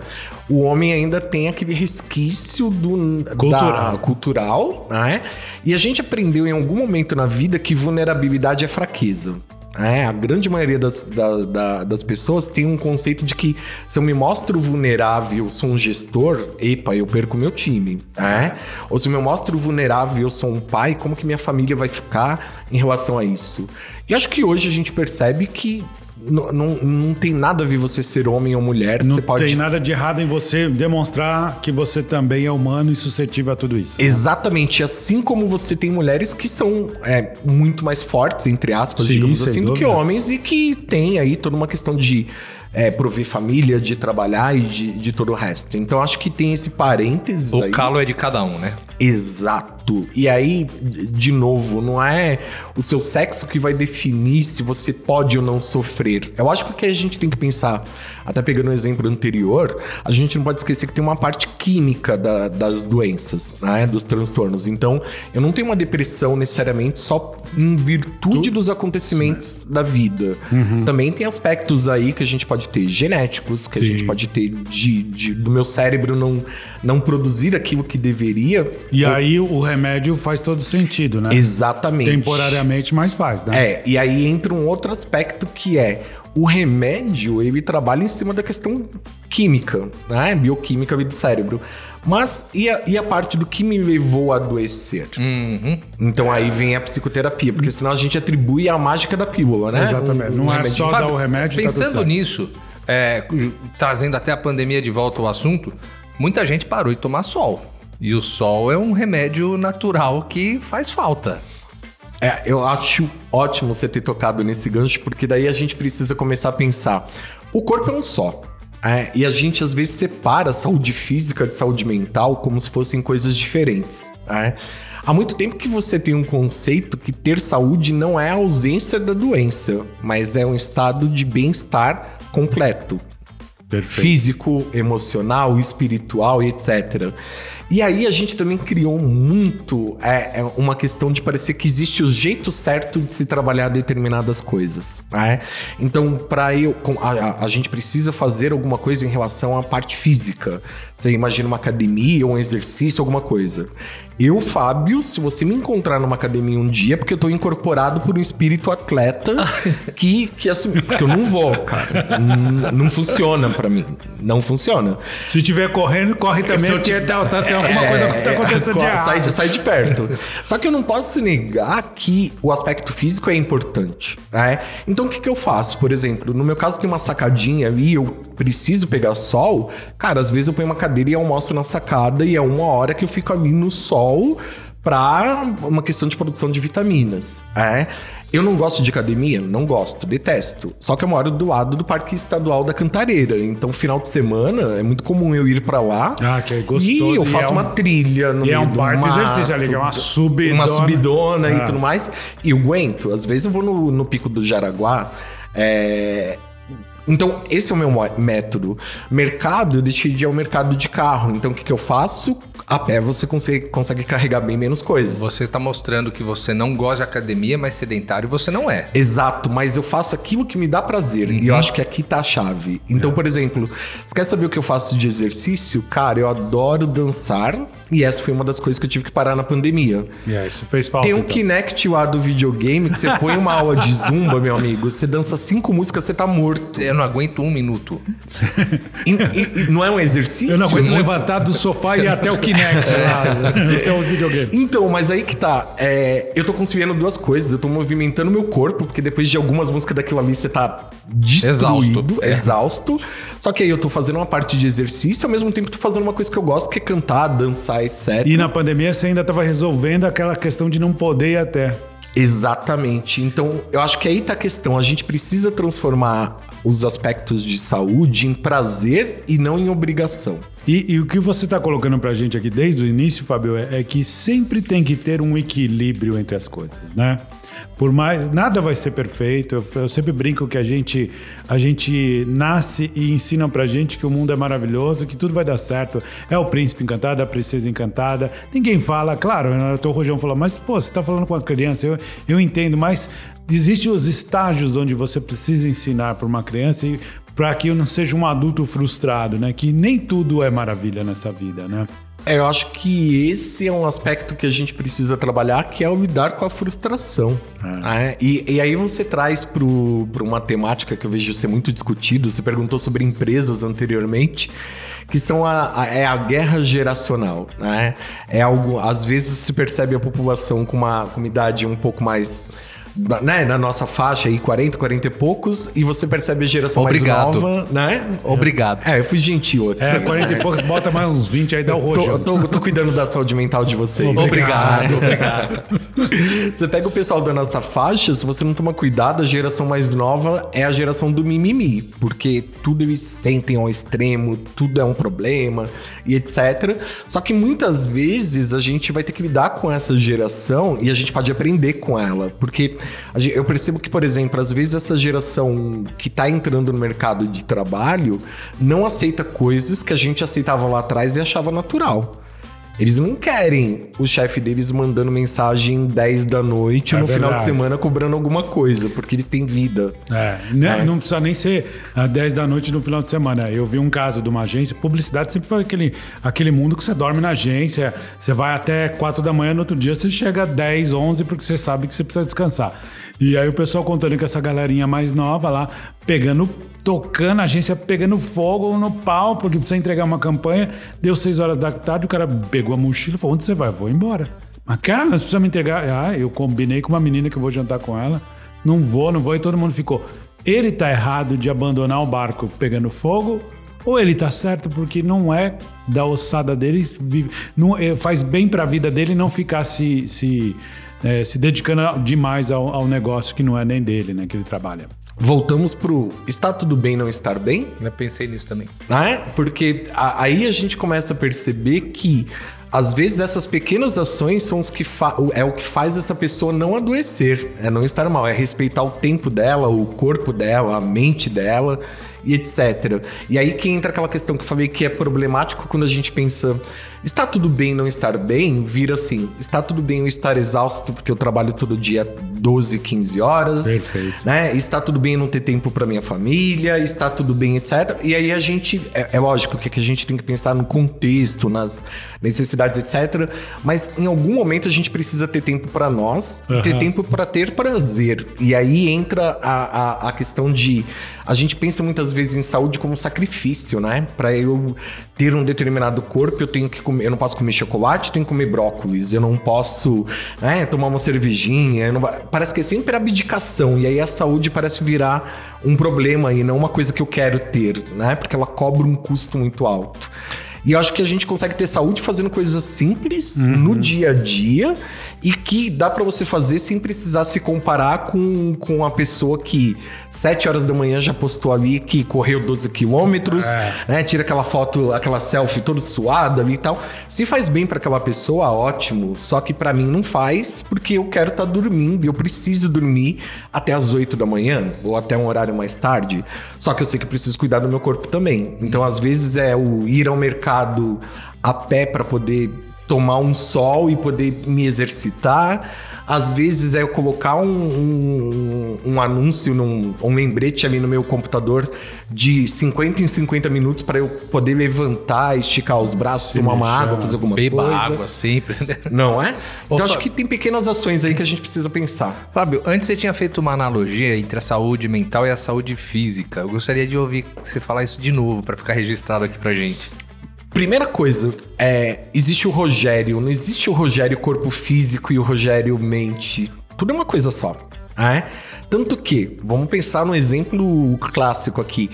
Speaker 1: o homem ainda tem aquele resquício do
Speaker 2: Cultural.
Speaker 1: da- cultural, né? E a gente aprendeu em algum momento na vida que vulnerabilidade é fraqueza. É, a grande maioria das, da- da- das pessoas tem um conceito de que se eu me mostro vulnerável, sou um gestor, epa, eu perco meu time. É? Ou se eu me mostro vulnerável, eu sou um pai, como que minha família vai ficar em relação a isso? E acho que hoje a gente percebe que n- não, não tem nada a ver você ser homem ou mulher.
Speaker 2: Não
Speaker 1: você pode
Speaker 2: tem nada de errado em você demonstrar que você também é humano e suscetível a tudo isso.
Speaker 1: Exatamente, assim como você tem mulheres que são é, muito mais fortes, entre aspas,
Speaker 2: Sim,
Speaker 1: digamos assim, do que
Speaker 2: dúvida.
Speaker 1: homens e que tem aí toda uma questão de é, prover família, de trabalhar e de, de todo o resto. Então acho que tem esse parênteses
Speaker 3: O
Speaker 1: aí.
Speaker 3: calo é de cada um, né?
Speaker 1: Exato. E aí, de novo, não é o seu sexo que vai definir se você pode ou não sofrer. Eu acho que o que a gente tem que pensar, até pegando o exemplo anterior, a gente não pode esquecer que tem uma parte química da- das doenças, né? Dos transtornos. Então, eu não tenho uma depressão necessariamente só em virtude dos acontecimentos da vida. Também tem aspectos aí que a gente pode ter genéticos, que a
Speaker 2: Sim.
Speaker 1: gente pode ter de, de- do meu cérebro não, não produzir aquilo que deveria.
Speaker 2: E aí o remédio faz todo sentido, né?
Speaker 1: Exatamente.
Speaker 2: Temporariamente, mas faz, né?
Speaker 1: É, e aí entra um outro aspecto que é o remédio, ele trabalha em cima da questão química, né? Bioquímica do cérebro. Mas e a, e a parte do que me levou a adoecer?
Speaker 3: Uhum.
Speaker 1: Então aí vem a psicoterapia, porque senão a gente atribui a mágica da pílula, né?
Speaker 2: Exatamente. Não é
Speaker 1: remédio-
Speaker 2: só dar o remédio, tá
Speaker 3: Pensando
Speaker 2: certo.
Speaker 3: nisso, é, trazendo até a pandemia de volta ao assunto, muita gente parou de tomar sol. E o sol é um remédio natural que faz falta.
Speaker 1: É, eu acho ótimo você ter tocado nesse gancho, porque daí a gente precisa começar a pensar. O corpo é um só. é, e a gente às vezes separa saúde física de saúde mental como se fossem coisas diferentes. é. Há muito tempo que você tem um conceito que ter saúde não é a ausência da doença, mas é um estado de bem-estar completo
Speaker 2: Perfeito.
Speaker 1: físico, emocional, espiritual e etc. E aí a gente também criou muito é, é uma questão de parecer que existe o jeito certo de se trabalhar determinadas coisas. né? Então, para eu, a- a gente precisa fazer alguma coisa em relação à parte física. Você imagina uma academia, um exercício, alguma coisa. Eu, Fábio, se você me encontrar numa academia um dia, é porque eu tô incorporado por um espírito atleta que, que assumiu. Porque eu não vou, cara. N- não funciona pra mim. Não funciona.
Speaker 2: Se tiver correndo, corre também,
Speaker 1: Se eu
Speaker 2: porque
Speaker 1: te-
Speaker 2: tá, tá- tem alguma coisa que tá acontecendo de
Speaker 1: É, sai,
Speaker 2: errado.
Speaker 1: de, sai de perto. Só que eu não posso negar que o aspecto físico é importante. né? Então o que, que eu faço? Por exemplo, no meu caso tem uma sacadinha ali, eu preciso pegar sol. Cara, às vezes eu ponho uma cadeira e almoço na sacada e é uma hora que eu fico ali no sol pra uma questão de produção de vitaminas. É. Eu não gosto de academia? Não gosto, detesto. Só que eu moro do lado do Parque Estadual da Cantareira. Então, final de semana, é muito comum eu ir pra lá.
Speaker 2: Ah, que é gostoso.
Speaker 1: E eu
Speaker 2: E
Speaker 1: faço
Speaker 2: é um-
Speaker 1: uma trilha no
Speaker 2: e é
Speaker 1: meio
Speaker 2: um
Speaker 1: do mato,
Speaker 2: exercício ali, que é uma subidona.
Speaker 1: Uma subidona
Speaker 2: Ah.
Speaker 1: e tudo mais. E eu aguento. Às vezes eu vou no, no Pico do Jaraguá. é, Então, esse é o meu método. Mercado, eu deixei de ir ao mercado de carro. Então, o que, que eu faço? A pé você consegue, consegue carregar bem menos coisas.
Speaker 3: Você tá mostrando que você não gosta de academia, mas sedentário você não é.
Speaker 1: Exato, mas eu faço aquilo que me dá prazer. E eu
Speaker 2: Uhum.
Speaker 1: acho que aqui tá a chave.
Speaker 2: É.
Speaker 1: Então, por exemplo, você quer saber o que eu faço de exercício? Cara, eu adoro dançar. E essa foi uma das coisas que eu tive que parar na pandemia.
Speaker 2: E aí, isso fez falta.
Speaker 1: Tem um
Speaker 2: então.
Speaker 1: Kinect lá do videogame que você põe uma aula de zumba, meu amigo. Você dança cinco músicas, você tá morto.
Speaker 3: Eu não aguento um minuto.
Speaker 1: E- e não é um exercício?
Speaker 2: Eu não aguento
Speaker 3: muito.
Speaker 2: levantar do sofá e ir até o Kinect lá, até o videogame.
Speaker 1: Então, mas aí que tá. é, eu tô conseguindo duas coisas. Eu tô movimentando meu corpo, porque depois de algumas músicas daquilo ali, você tá destruído,
Speaker 3: Exausto. É.
Speaker 1: exausto. Só que aí eu tô fazendo uma parte de exercício, ao mesmo tempo tô fazendo uma coisa que eu gosto, que é cantar, dançar, etc.
Speaker 2: E na pandemia você ainda tava resolvendo aquela questão de não poder ir até.
Speaker 1: Exatamente. Então, eu acho que aí tá a questão. A gente precisa transformar os aspectos de saúde em prazer e não em obrigação.
Speaker 2: E, e o que você está colocando para a gente aqui desde o início, Fábio, é, é que sempre tem que ter um equilíbrio entre as coisas, né? Por mais nada vai ser perfeito. Eu, eu, sempre brinco que a gente a gente nasce e ensinam pra gente que o mundo é maravilhoso, que tudo vai dar certo. É o príncipe encantado, a princesa encantada. Ninguém fala, claro, o Rojão falou, mas pô, você tá falando com uma criança, eu, eu entendo, mas existem os estágios onde você precisa ensinar para uma criança e para que eu não seja um adulto frustrado, né? Que nem tudo é maravilha nessa vida, né?
Speaker 1: É, eu acho que esse é um aspecto que a gente precisa trabalhar, que é o lidar com a frustração. É. É, e, e, aí você traz para uma temática que eu vejo ser muito discutido, você perguntou sobre empresas anteriormente, que são a, a, é a guerra geracional. Né? É algo, às vezes se percebe a população com uma, com uma idade um pouco mais né, na nossa faixa aí, 40, 40 e poucos, e você percebe a geração
Speaker 3: Obrigado.
Speaker 1: mais nova, né?
Speaker 3: Obrigado.
Speaker 1: É, eu fui gentil aqui.
Speaker 2: É, 40 e poucos, bota mais uns 20 aí dá o roxo.
Speaker 1: Tô, tô, tô, cuidando da saúde mental de vocês.
Speaker 3: Obrigado, obrigado.
Speaker 1: você pega o pessoal da nossa faixa, se você não toma cuidado, a geração mais nova é a geração do mimimi, porque tudo eles sentem ao extremo, tudo é um problema e etc. Só que muitas vezes a gente vai ter que lidar com essa geração e a gente pode aprender com ela, porque eu percebo que, por exemplo, às vezes essa geração que está entrando no mercado de trabalho não aceita coisas que a gente aceitava lá atrás e achava natural. Eles não querem o chefe deles mandando mensagem 10 da noite é no verdade. final de semana cobrando alguma coisa, porque eles têm vida.
Speaker 2: É, né? é. não precisa nem ser 10 da noite no final de semana. Eu vi um caso de uma agência, publicidade sempre foi aquele, aquele mundo que você dorme na agência, você vai até 4 da manhã, no outro dia você chega 10, 11, porque você sabe que você precisa descansar. E aí o pessoal contando que essa galerinha mais nova lá, pegando, tocando, a agência pegando fogo no pau, porque precisa entregar uma campanha. Deu seis horas da tarde, o cara pegou a mochila e falou: onde você vai? Vou embora. Mas, cara, nós precisamos me entregar. Ah, eu combinei com uma menina que eu vou jantar com ela. Não vou, não vou, e todo mundo ficou. Ele tá errado de abandonar o barco pegando fogo, ou ele tá certo porque não é da ossada dele, vive, não, é, faz bem pra vida dele não ficar se, se é, se dedicando demais ao, ao, negócio que não é nem dele, né? Que ele trabalha.
Speaker 1: Voltamos pro está tudo bem não estar bem?
Speaker 3: Eu pensei nisso também.
Speaker 1: Ah, é? Porque a, aí a gente começa a perceber que às vezes essas pequenas ações são os que é o que faz essa pessoa não adoecer, é não estar mal, é respeitar o tempo dela, o corpo dela, a mente dela e etc. E aí que entra aquela questão que eu falei que é problemático quando a gente pensa Está tudo bem não estar bem, vira assim. Está tudo bem eu estar exausto porque eu trabalho todo dia 12, 15 horas.
Speaker 2: Perfeito.
Speaker 1: Né? Está tudo bem não ter tempo para minha família, está tudo bem, etc. E aí a gente, é, é lógico que a gente tem que pensar no contexto, nas necessidades, etc. Mas em algum momento a gente precisa ter tempo para nós, uhum. ter tempo para ter prazer. E aí entra a, a, a questão de a gente pensa muitas vezes em saúde como um sacrifício, né? Para eu ter um determinado corpo, eu tenho que comer, eu não posso comer chocolate, tenho que comer brócolis, eu não posso né, tomar uma cervejinha. Não, parece que é sempre abdicação. E aí a saúde parece virar um problema e não uma coisa que eu quero ter, né? Porque ela cobra um custo muito alto. E eu acho que a gente consegue ter saúde fazendo coisas simples uhum. no dia a dia e que dá para você fazer sem precisar se comparar com, com a pessoa que 7 horas da manhã já postou ali que correu 12 quilômetros, é. né? Tira aquela foto, aquela selfie toda suada ali e tal. Se faz bem para aquela pessoa, ótimo. Só que para mim não faz, porque eu quero estar tá dormindo e eu preciso dormir até as 8 da manhã ou até um horário mais tarde. Só que eu sei que eu preciso cuidar do meu corpo também. Então, às vezes é o ir ao mercado a pé para poder tomar um sol e poder me exercitar. Às vezes é eu colocar um, um, um anúncio, num, um lembrete ali no meu computador de 50 em 50 minutos para eu poder levantar, esticar os braços, tomar uma água, fazer alguma
Speaker 3: Beba
Speaker 1: coisa.
Speaker 3: água sempre. Né?
Speaker 1: Não é? Então acho que tem pequenas ações aí que a gente precisa pensar.
Speaker 3: Fábio, antes você tinha feito uma analogia entre a saúde mental e a saúde física. Eu gostaria de ouvir você falar isso de novo para ficar registrado aqui pra gente.
Speaker 1: Primeira coisa, é, existe o Rogério, não existe o Rogério corpo físico e o Rogério mente. Tudo é uma coisa só. É? Tanto que, vamos pensar num exemplo clássico aqui.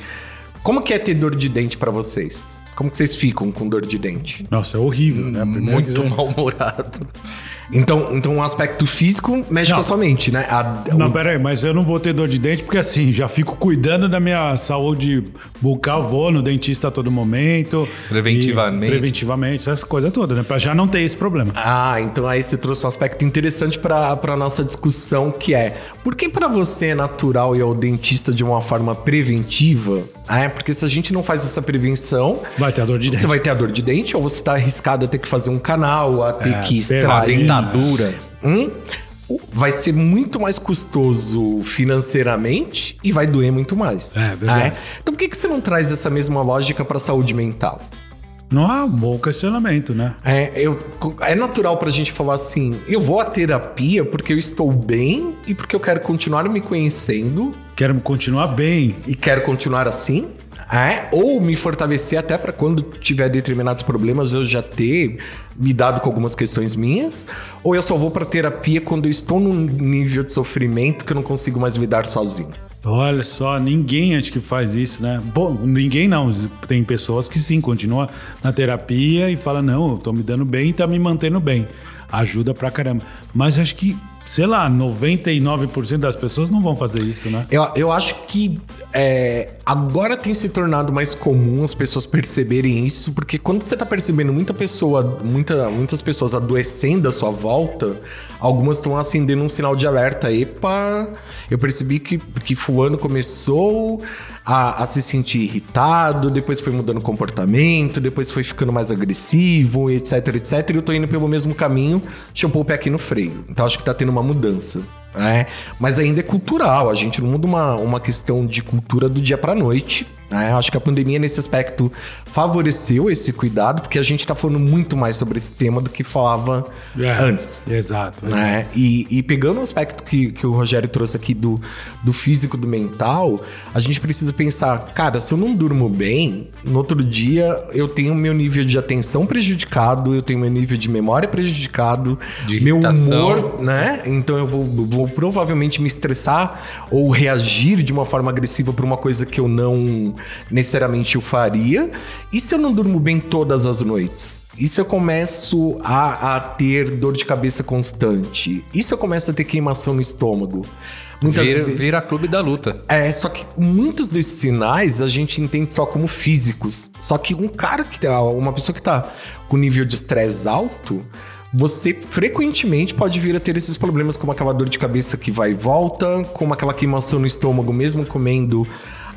Speaker 1: Como que é ter dor de dente para vocês? Como que vocês ficam com dor de dente?
Speaker 2: Nossa, é horrível, né?
Speaker 3: Muito mal-humorado.
Speaker 1: Então, então o aspecto físico mexe
Speaker 2: Não.
Speaker 1: com a sua mente, né? A-
Speaker 2: Não,
Speaker 1: o-
Speaker 2: peraí, mas eu não vou ter dor de dente porque assim, já fico cuidando da minha saúde bucal, vou no dentista a todo momento.
Speaker 3: Preventivamente.
Speaker 2: E- preventivamente, essas coisas todas, né? Pra já não ter esse problema.
Speaker 1: Ah, então aí você trouxe um aspecto interessante para a nossa discussão, que é por que para você é natural ir ao dentista de uma forma preventiva? Ah, é porque se a gente não faz essa prevenção,
Speaker 2: Vai ter a dor de
Speaker 1: você
Speaker 2: dente.
Speaker 1: vai ter a dor de dente ou você está arriscado a ter que fazer um canal, a ter
Speaker 2: É,
Speaker 1: que extrair.
Speaker 3: dentadura.
Speaker 1: Hum? Vai ser muito mais custoso financeiramente e vai doer muito mais.
Speaker 2: É, verdade.
Speaker 1: Então por que, que você não traz essa mesma lógica para a saúde mental?
Speaker 2: Não há um bom questionamento, né?
Speaker 1: É, eu, é natural pra gente falar assim: eu vou à terapia porque eu estou bem e porque eu quero continuar me conhecendo
Speaker 2: Quero continuar bem.
Speaker 1: e quero continuar assim. É, ou me fortalecer até pra quando tiver determinados problemas eu já ter me dado com algumas questões minhas, ou eu só vou pra terapia quando eu estou num nível de sofrimento que eu não consigo mais lidar sozinho.
Speaker 2: Olha só, ninguém acho que faz isso, né? Bom, ninguém não. Tem pessoas que sim, continua na terapia e fala, não, eu tô me dando bem e tá me mantendo bem. Ajuda pra caramba. Mas acho que, sei lá, 99% das pessoas não vão fazer isso, né?
Speaker 1: Eu, eu acho que é, agora tem se tornado mais comum as pessoas perceberem isso, porque quando você tá percebendo muita pessoa, muita, muitas pessoas adoecendo à sua volta, algumas estão acendendo um sinal de alerta. Epa, eu percebi que, que fulano começou a, a se sentir irritado, depois foi mudando comportamento, depois foi ficando mais agressivo, etc, etc. E eu tô indo pelo mesmo caminho, pôr o pé aqui no freio. Então acho que tá tendo uma mudança. É, mas ainda é cultural, a gente não muda uma, uma questão de cultura do dia pra noite. Né? Acho que a pandemia, nesse aspecto, favoreceu esse cuidado, porque a gente tá falando muito mais sobre esse tema do que falava
Speaker 2: É,
Speaker 1: antes.
Speaker 2: Exato. exato.
Speaker 1: né? E, e pegando o aspecto que, que o Rogério trouxe aqui do, do físico, do mental, a gente precisa pensar, cara, se eu não durmo bem, no outro dia eu tenho meu nível de atenção prejudicado, eu tenho meu nível de memória prejudicado,
Speaker 3: De
Speaker 1: meu
Speaker 3: irritação.
Speaker 1: humor, né? Então eu vou, vou provavelmente me estressar ou reagir de uma forma agressiva por uma coisa que eu não necessariamente eu faria. E se eu não durmo bem todas as noites? E se eu começo a, a ter dor de cabeça constante? E se eu começo a ter queimação no estômago? Muitas
Speaker 3: Vira,
Speaker 1: vezes.
Speaker 3: vira clube da luta.
Speaker 1: É, só que muitos desses sinais a gente entende só como físicos. Só que um cara que tá, uma pessoa que tá com nível de estresse alto, você frequentemente pode vir a ter esses problemas como aquela dor de cabeça que vai e volta, como aquela queimação no estômago mesmo comendo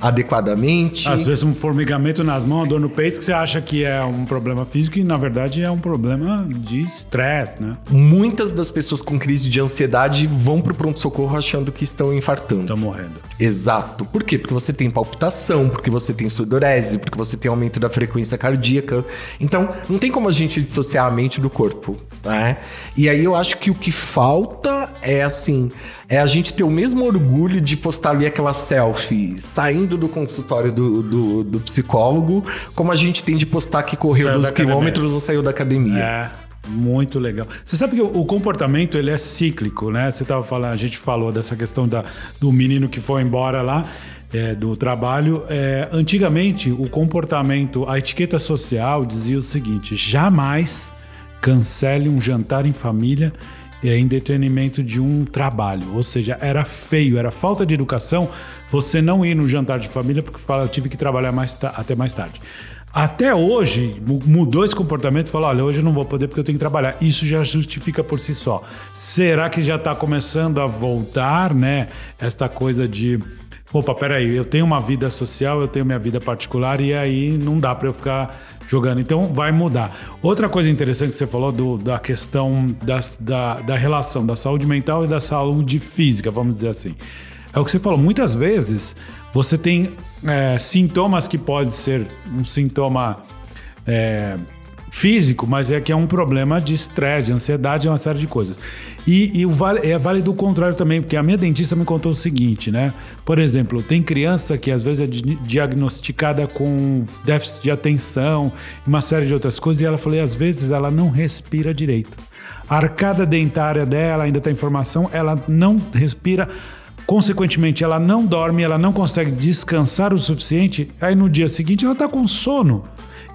Speaker 1: adequadamente.
Speaker 2: Às vezes um formigamento nas mãos, dor no peito, que você acha que é um problema físico e na verdade é um problema de estresse, né?
Speaker 1: Muitas das pessoas com crise de ansiedade vão pro pronto-socorro achando que estão infartando.
Speaker 2: Tá morrendo.
Speaker 1: Exato. Por quê? Porque você tem palpitação, porque você tem sudorese, porque você tem aumento da frequência cardíaca. Então, não tem como a gente dissociar a mente do corpo, né? E aí eu acho que o que falta é assim, é a gente ter o mesmo orgulho de postar ali aquela selfie saindo do consultório do, do, do psicólogo, como a gente tem de postar que correu
Speaker 2: Saiu
Speaker 1: dos
Speaker 2: academia.
Speaker 1: quilômetros ou saiu da academia.
Speaker 2: É, muito legal. Você sabe que o, o comportamento ele é cíclico, né? Você tava falando, a gente falou dessa questão da, do menino que foi embora lá. é, do trabalho, É, antigamente o comportamento, a etiqueta social dizia o seguinte: jamais cancele um jantar em família é, em detrimento de um trabalho. Ou seja, era feio, era falta de educação você não ir no jantar de família porque fala, eu tive que trabalhar mais até mais tarde. Até hoje, mu- mudou esse comportamento e falou: olha, hoje eu não vou poder porque eu tenho que trabalhar. Isso já justifica por si só. Será que já está começando a voltar, né? Esta coisa de. Opa, peraí, eu tenho uma vida social, eu tenho minha vida particular e aí não dá para eu ficar jogando. Então vai mudar. Outra coisa interessante que você falou do- da questão das- da, da relação da saúde mental e da saúde física, vamos dizer assim. É o que você falou, muitas vezes você tem é, sintomas que pode ser um sintoma é, físico, mas é que é um problema de estresse, de ansiedade, é uma série de coisas. E, e vale, é válido o contrário também, porque a minha dentista me contou o seguinte, né? Por exemplo, tem criança que às vezes é di- diagnosticada com déficit de atenção, uma série de outras coisas, e ela falou, e às vezes ela não respira direito. A arcada dentária dela ainda está em formação, ela não respira. Consequentemente, ela não dorme, ela não consegue descansar o suficiente. Aí no dia seguinte ela está com sono.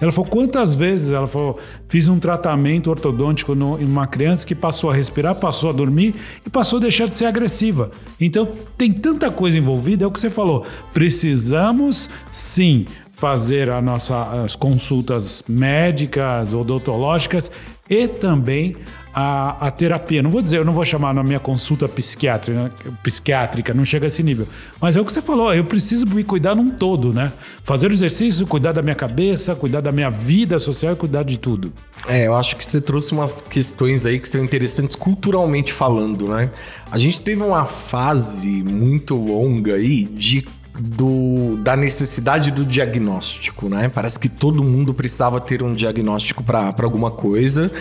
Speaker 2: Ela falou, quantas vezes? Ela falou, fiz um tratamento ortodôntico no- em uma criança que passou a respirar, passou a dormir e passou a deixar de ser agressiva. Então, tem tanta coisa envolvida, é o que você falou. Precisamos, sim, fazer a nossa, as consultas médicas, odontológicas e também a, a terapia. Não vou dizer, eu não vou chamar na minha consulta psiquiátrica, psiquiátrica, não chega a esse nível. Mas é o que você falou, eu preciso me cuidar num todo, né? Fazer exercício, cuidar da minha cabeça, cuidar da minha vida social cuidar de tudo.
Speaker 1: É, eu acho que você trouxe umas questões aí que são interessantes culturalmente falando, né? A gente teve uma fase muito longa aí de do, da necessidade do diagnóstico, né? Parece que todo mundo precisava ter um diagnóstico para alguma coisa.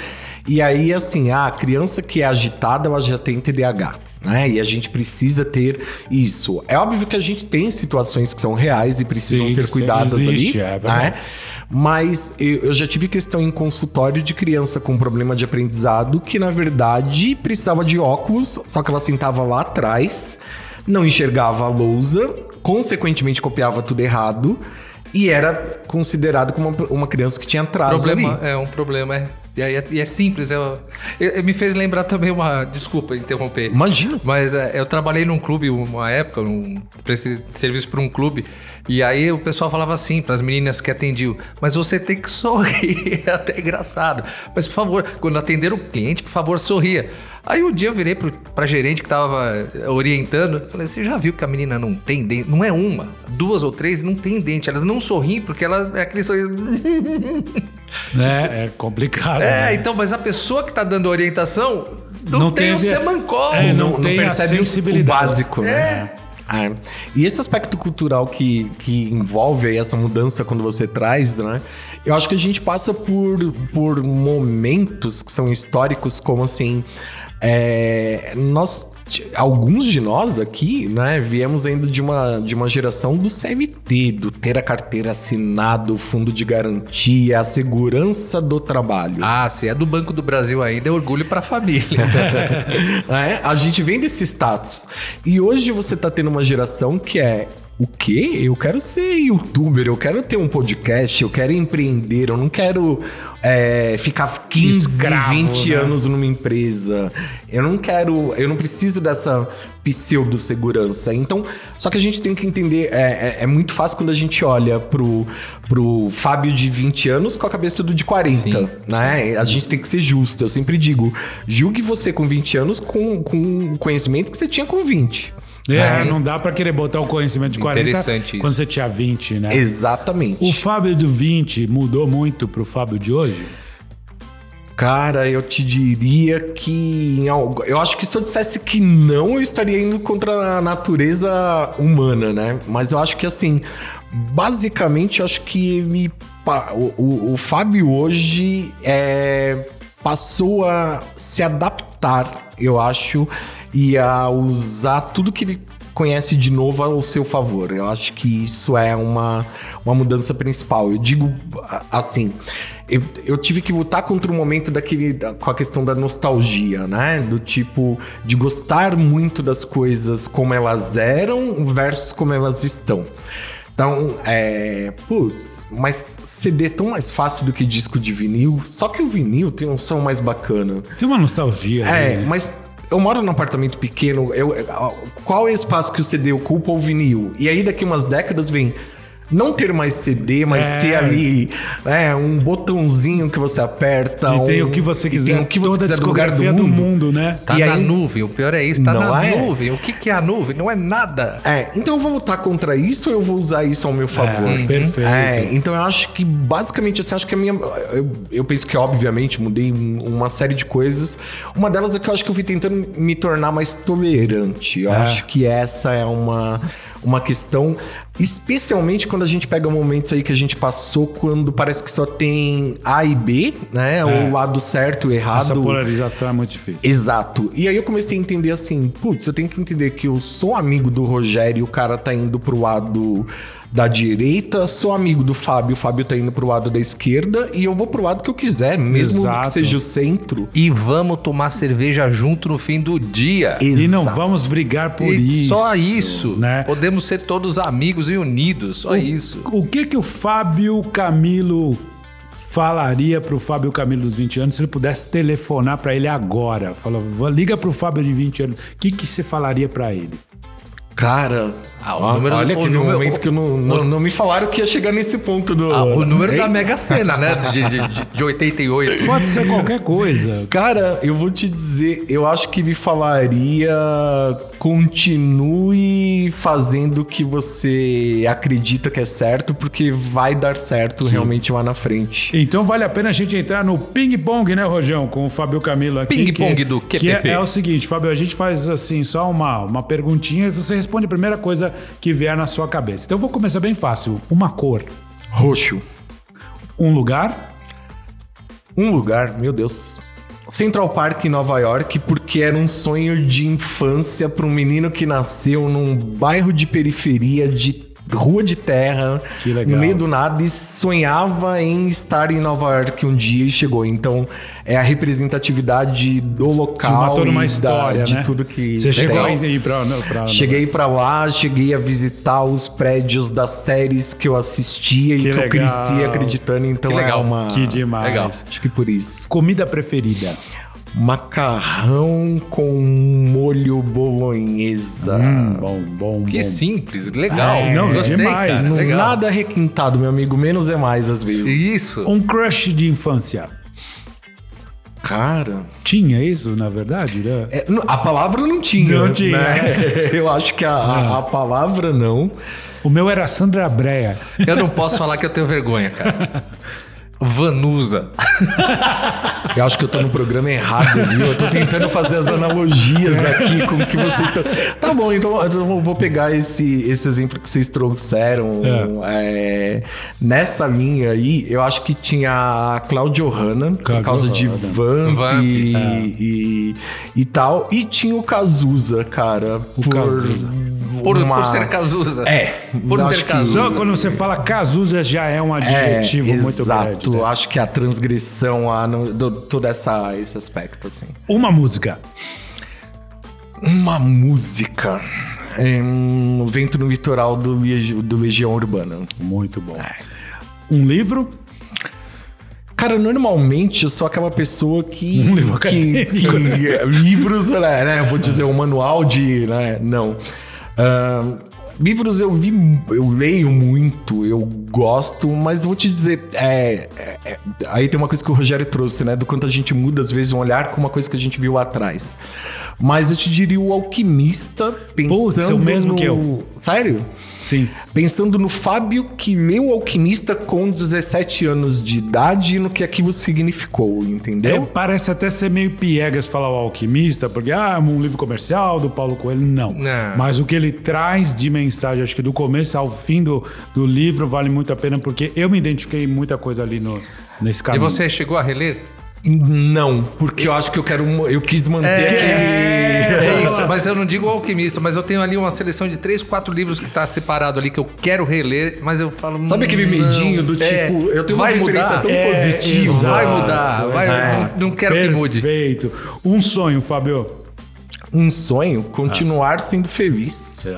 Speaker 1: E aí, assim, ah, a criança que é agitada, ela já tem TDAH. Né? E a gente precisa ter isso. É óbvio que a gente tem situações que são reais e precisam
Speaker 2: Sim,
Speaker 1: ser
Speaker 2: sim,
Speaker 1: cuidadas
Speaker 2: existe,
Speaker 1: ali.
Speaker 2: é
Speaker 1: né? Mas eu, eu já tive questão em consultório de criança com problema de aprendizado que, na verdade, precisava de óculos, só que ela sentava lá atrás, não enxergava a lousa, consequentemente copiava tudo errado e era considerado como uma, uma criança que tinha atraso
Speaker 3: problema,
Speaker 1: ali.
Speaker 3: é um problema, é. E, é, e é simples. Eu, eu- eu- me fez lembrar também uma. Desculpa interromper.
Speaker 1: Imagina.
Speaker 3: Mas é, eu trabalhei num clube uma época, um, prestei serviço para um clube, e aí o pessoal falava assim para as meninas que atendiam: Mas você tem que sorrir, é até engraçado. Mas por favor, quando atender o cliente, por favor, sorria. Aí um dia eu virei pro, pra gerente que tava orientando, falei: Você já viu que a menina não tem dente? Não é uma, duas ou três não tem dente. Elas não sorriem porque ela é aquele sorriso.
Speaker 2: Né? É complicado.
Speaker 3: É,
Speaker 2: né?
Speaker 3: então, mas a pessoa que tá dando orientação não,
Speaker 2: Não
Speaker 3: tem o
Speaker 2: teve-
Speaker 3: semancol.
Speaker 2: É,
Speaker 1: não,
Speaker 2: não
Speaker 1: não
Speaker 2: tem a
Speaker 1: percebe o- o básico, né? É. E esse aspecto cultural que, que envolve aí essa mudança quando você traz, né? Eu acho que a gente passa por, por momentos que são históricos, como assim. é, nós. Alguns de nós aqui, né, viemos ainda de uma, de uma geração do CLT, do ter a carteira assinada, o fundo de garantia, a segurança do trabalho.
Speaker 3: Ah, se é do Banco do Brasil ainda, é orgulho pra família.
Speaker 1: É, a gente vem desse status. E hoje você tá tendo uma geração que é. O quê? Eu quero ser youtuber, eu quero ter um podcast, eu quero empreender, eu não quero é, ficar 15,
Speaker 2: Escravo,
Speaker 1: 20
Speaker 2: né?
Speaker 1: anos numa empresa. Eu não quero. Eu não preciso dessa pseudo-segurança. Então, só que a gente tem que entender. É, é- é muito fácil quando a gente olha pro, pro Fábio de 20 anos com a cabeça do de 40
Speaker 3: Sim,
Speaker 1: né? A gente tem que ser justo. Eu sempre digo, julgue você com 20 anos com, com o conhecimento que você tinha com 20.
Speaker 2: É, não dá pra querer botar o conhecimento de 40
Speaker 3: Interessante isso.
Speaker 2: quando você tinha 20, né?
Speaker 1: Exatamente.
Speaker 2: O Fábio do 20 mudou muito pro Fábio de hoje?
Speaker 1: Cara, eu te diria que em algo- eu acho que se eu dissesse que não, eu estaria indo contra a natureza humana, né? Mas eu acho que assim, basicamente, eu acho que pa- o, o- o Fábio hoje é, passou a se adaptar, eu acho, e a usar tudo que ele conhece de novo ao seu favor. Eu acho que isso é uma, uma mudança principal. Eu digo assim, eu, eu tive que lutar contra o momento daquele da- com a questão da nostalgia, né? Do tipo de gostar muito das coisas como elas eram versus como elas estão. Então, é. Putz, mas CD é tão mais fácil do que disco de vinil. Só que o vinil tem um som mais bacana.
Speaker 2: Tem uma nostalgia.
Speaker 1: É,
Speaker 2: né?
Speaker 1: mas eu moro num apartamento pequeno. Eu, qual é o espaço que o CD ocupa ou vinil? E aí daqui umas décadas vem. Não ter mais CD, mas
Speaker 2: É.
Speaker 1: ter ali é, um botãozinho que você aperta.
Speaker 2: E tem
Speaker 1: um-
Speaker 2: o que você quiser.
Speaker 1: Tem o que você
Speaker 2: toda
Speaker 1: quiser do lugar do mundo.
Speaker 2: do mundo, né?
Speaker 3: Tá
Speaker 1: E
Speaker 3: na
Speaker 1: aí-
Speaker 3: nuvem, o pior é isso, tá
Speaker 1: Não
Speaker 3: na
Speaker 1: é?
Speaker 3: nuvem. O que, que é a nuvem? Não é nada.
Speaker 1: É, então eu vou lutar contra isso ou eu vou usar isso ao meu favor?
Speaker 2: É, perfeito.
Speaker 1: É, então eu acho que basicamente assim, acho que a minha. Eu, eu penso que, obviamente, mudei uma série de coisas. Uma delas é que eu acho que eu fui tentando me tornar mais tolerante. Eu
Speaker 2: É.
Speaker 1: acho que essa é uma. Uma questão, especialmente quando a gente pega momentos aí que a gente passou quando parece que só tem A e B, né? O lado certo e o errado.
Speaker 2: Essa polarização é muito difícil.
Speaker 1: Exato. E aí eu comecei a entender assim, putz, eu tenho que entender que eu sou amigo do Rogério e o cara tá indo pro lado da direita, sou amigo do Fábio, o Fábio tá indo pro lado da esquerda e eu vou pro lado que eu quiser, mesmo
Speaker 2: Exato.
Speaker 1: que seja o centro.
Speaker 3: E vamos tomar cerveja junto no fim do dia.
Speaker 2: E não
Speaker 1: Exato.
Speaker 2: vamos brigar por
Speaker 3: E
Speaker 2: isso.
Speaker 3: só isso.
Speaker 2: Né?
Speaker 3: Podemos ser todos amigos e unidos. Só isso.
Speaker 2: O que que o Fábio Camilo falaria pro Fábio Camilo dos 20 anos se ele pudesse telefonar para ele agora? Fala, liga pro Fábio de 20 anos. O que, que você falaria para ele?
Speaker 1: Cara,
Speaker 3: Ah, o
Speaker 1: ó,
Speaker 3: número-
Speaker 1: olha
Speaker 3: o
Speaker 1: que no
Speaker 3: número-
Speaker 1: momento que eu não, não, não me falaram que ia chegar nesse ponto do.
Speaker 3: Ah, o número
Speaker 1: Ei,
Speaker 3: da Mega Sena, né? De, de, de, de 88.
Speaker 2: Pode ser qualquer coisa.
Speaker 1: Cara, eu vou te dizer, eu acho que me falaria continue fazendo o que você acredita que é certo, porque vai dar certo realmente lá na frente.
Speaker 2: Então vale a pena a gente entrar no ping-pong, né, Rojão? Com o Fábio Camilo aqui.
Speaker 3: Ping-pong
Speaker 2: que-
Speaker 3: do
Speaker 2: Que
Speaker 3: QPP.
Speaker 2: é, é o seguinte, Fábio, a gente faz assim, só uma, uma perguntinha e você responde a primeira coisa que vier na sua cabeça. Então eu vou começar bem fácil. Uma cor,
Speaker 1: Roxo.
Speaker 2: um lugar,
Speaker 1: Um lugar, meu Deus. Central Park em Nova York, porque era um sonho de infância para um menino que nasceu num bairro de periferia de rua de terra,
Speaker 2: Que legal.
Speaker 1: no meio do nada, e sonhava em estar em Nova York um dia e chegou. Então, é a representatividade do local
Speaker 2: toda uma
Speaker 1: e da-
Speaker 2: história,
Speaker 1: de
Speaker 2: né?
Speaker 1: tudo que
Speaker 2: Você chegou
Speaker 1: tem.
Speaker 2: a ir pra... pra
Speaker 1: Cheguei pra lá, cheguei a visitar os prédios das séries que eu assistia e
Speaker 2: Que
Speaker 1: que eu
Speaker 2: legal.
Speaker 1: cresci acreditando. Então
Speaker 3: Que legal.
Speaker 1: é uma.
Speaker 2: Que demais.
Speaker 3: Legal.
Speaker 1: Acho que por isso.
Speaker 2: Comida preferida.
Speaker 1: Macarrão com molho bolonhesa.
Speaker 2: Hum, bom, bom,
Speaker 3: Que
Speaker 2: bom.
Speaker 3: simples, legal.
Speaker 2: É, não,
Speaker 3: Gostei,
Speaker 2: demais.
Speaker 3: cara. Legal.
Speaker 1: Nada requintado, meu amigo. Menos é mais às vezes.
Speaker 3: Isso.
Speaker 2: Um crush de infância.
Speaker 1: Cara.
Speaker 2: Tinha isso, na verdade, né?
Speaker 1: é, a palavra não tinha.
Speaker 2: Não tinha.
Speaker 1: né? Eu acho que a, a- a palavra não.
Speaker 2: O meu era Sandra Brea.
Speaker 3: Eu não posso falar que eu tenho vergonha, cara. Vanusa.
Speaker 1: Eu acho que eu tô no programa errado, viu? Eu tô tentando fazer as analogias aqui com o que vocês estão. Tá bom, então eu vou- pegar esse, esse exemplo que vocês trouxeram. é, nessa linha aí, eu acho que tinha a Claudio Hanna, por causa de. Vamp,
Speaker 3: Vamp,
Speaker 1: e,
Speaker 2: é.
Speaker 1: e, e tal. E tinha o Cazuza, cara. por
Speaker 2: Cazuza.
Speaker 3: Por,
Speaker 1: uma-
Speaker 3: por ser Cazuza.
Speaker 1: É,
Speaker 3: Por ser Cazuza.
Speaker 2: Só quando você fala Cazuza já é um
Speaker 1: É,
Speaker 2: adjetivo muito
Speaker 1: exato.
Speaker 2: grande. né?
Speaker 1: Acho que a transgressão, a, no- do, todo essa, esse aspecto, assim.
Speaker 2: Uma música.
Speaker 1: Uma música. É, um vento no litoral do, do Legião Urbana.
Speaker 2: Muito bom. Um livro.
Speaker 1: Cara, normalmente eu sou aquela pessoa que.
Speaker 2: Um livro
Speaker 1: que,
Speaker 2: acadêmico,
Speaker 1: que- livros, né, né? Eu vou dizer, um manual de. Né, não. Livros eu li, eu leio muito, eu gosto, mas vou te dizer, é, é- é- aí tem uma coisa que o Rogério trouxe, né? Do quanto a gente muda, às vezes, um olhar com uma coisa que a gente viu atrás. Mas eu te diria o alquimista, pensando.
Speaker 2: é o mesmo
Speaker 1: no...
Speaker 2: que eu.
Speaker 1: Sério?
Speaker 2: Sim.
Speaker 1: Pensando no Fábio que leu o Alquimista com 17 anos de idade e no que aquilo significou,
Speaker 2: É,
Speaker 1: entendeu?
Speaker 2: parece até ser meio piegas falar o alquimista, porque ah, é um livro comercial do Paulo Coelho. Não.
Speaker 3: Não.
Speaker 2: Mas o que ele traz de mensagem, acho que do começo ao fim do, do livro vale muito a pena, porque eu me identifiquei em muita coisa ali no, nesse
Speaker 3: E
Speaker 2: caminho.
Speaker 3: você chegou a reler?
Speaker 1: Não, porque eu acho que eu quero. Eu quis manter aquele.
Speaker 3: É isso, mas eu não digo alquimista, mas eu tenho ali uma seleção de três, quatro livros que tá separado ali que eu quero reler, mas eu falo.
Speaker 1: Sabe aquele
Speaker 3: "Não,
Speaker 1: medinho do
Speaker 3: é,
Speaker 1: tipo, eu tenho
Speaker 3: vai
Speaker 1: uma referência
Speaker 3: mudar,
Speaker 1: tão
Speaker 3: é,
Speaker 1: positiva.
Speaker 3: Vai
Speaker 2: exato,
Speaker 3: mudar, vai, não, não quero que mude.
Speaker 2: Perfeito. Um sonho, Fábio.
Speaker 1: Um sonho, continuar sendo feliz.
Speaker 2: É,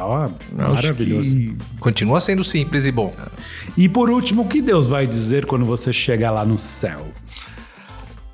Speaker 2: maravilhoso.
Speaker 1: que-
Speaker 3: Continua sendo simples e bom.
Speaker 2: E por último, o que Deus vai dizer quando você chegar lá no céu?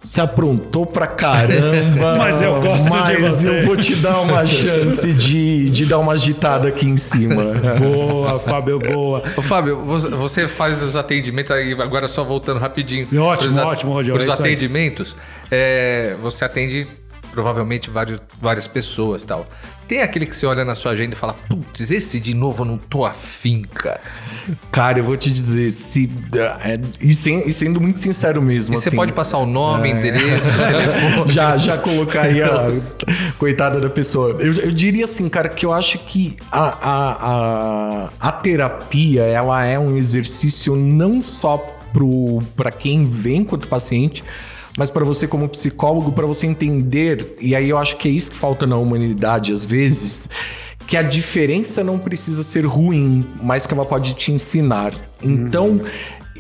Speaker 1: Se aprontou pra caramba.
Speaker 2: Mas eu gosto de
Speaker 1: mas
Speaker 2: você.
Speaker 1: eu vou te dar uma chance de, de dar uma agitada aqui em cima.
Speaker 2: Boa, Fábio, boa.
Speaker 3: Ô, Fábio, você- faz os atendimentos, aí agora só voltando rapidinho.
Speaker 2: Ótimo,
Speaker 3: pros
Speaker 2: ótimo, Rogério,
Speaker 3: Os
Speaker 2: é
Speaker 3: atendimentos, é, você atende provavelmente vários, várias pessoas tal. Tem aquele que você olha na sua agenda e fala, putz, esse de novo eu não tô afim, cara.
Speaker 1: Cara, eu vou te dizer, se, é, e, sem- e sendo muito sincero mesmo.
Speaker 3: E você
Speaker 1: assim,
Speaker 3: pode passar o nome, endereço, telefone.
Speaker 1: já, já colocaria coitada da pessoa. Eu, eu diria assim, cara, que eu acho que a, a, a, a terapia ela é um exercício não só para quem vem quanto paciente, mas para você como psicólogo, para você entender, e aí eu acho que é isso que falta na humanidade às vezes, que a diferença não precisa ser ruim, mas que ela pode te ensinar. Então,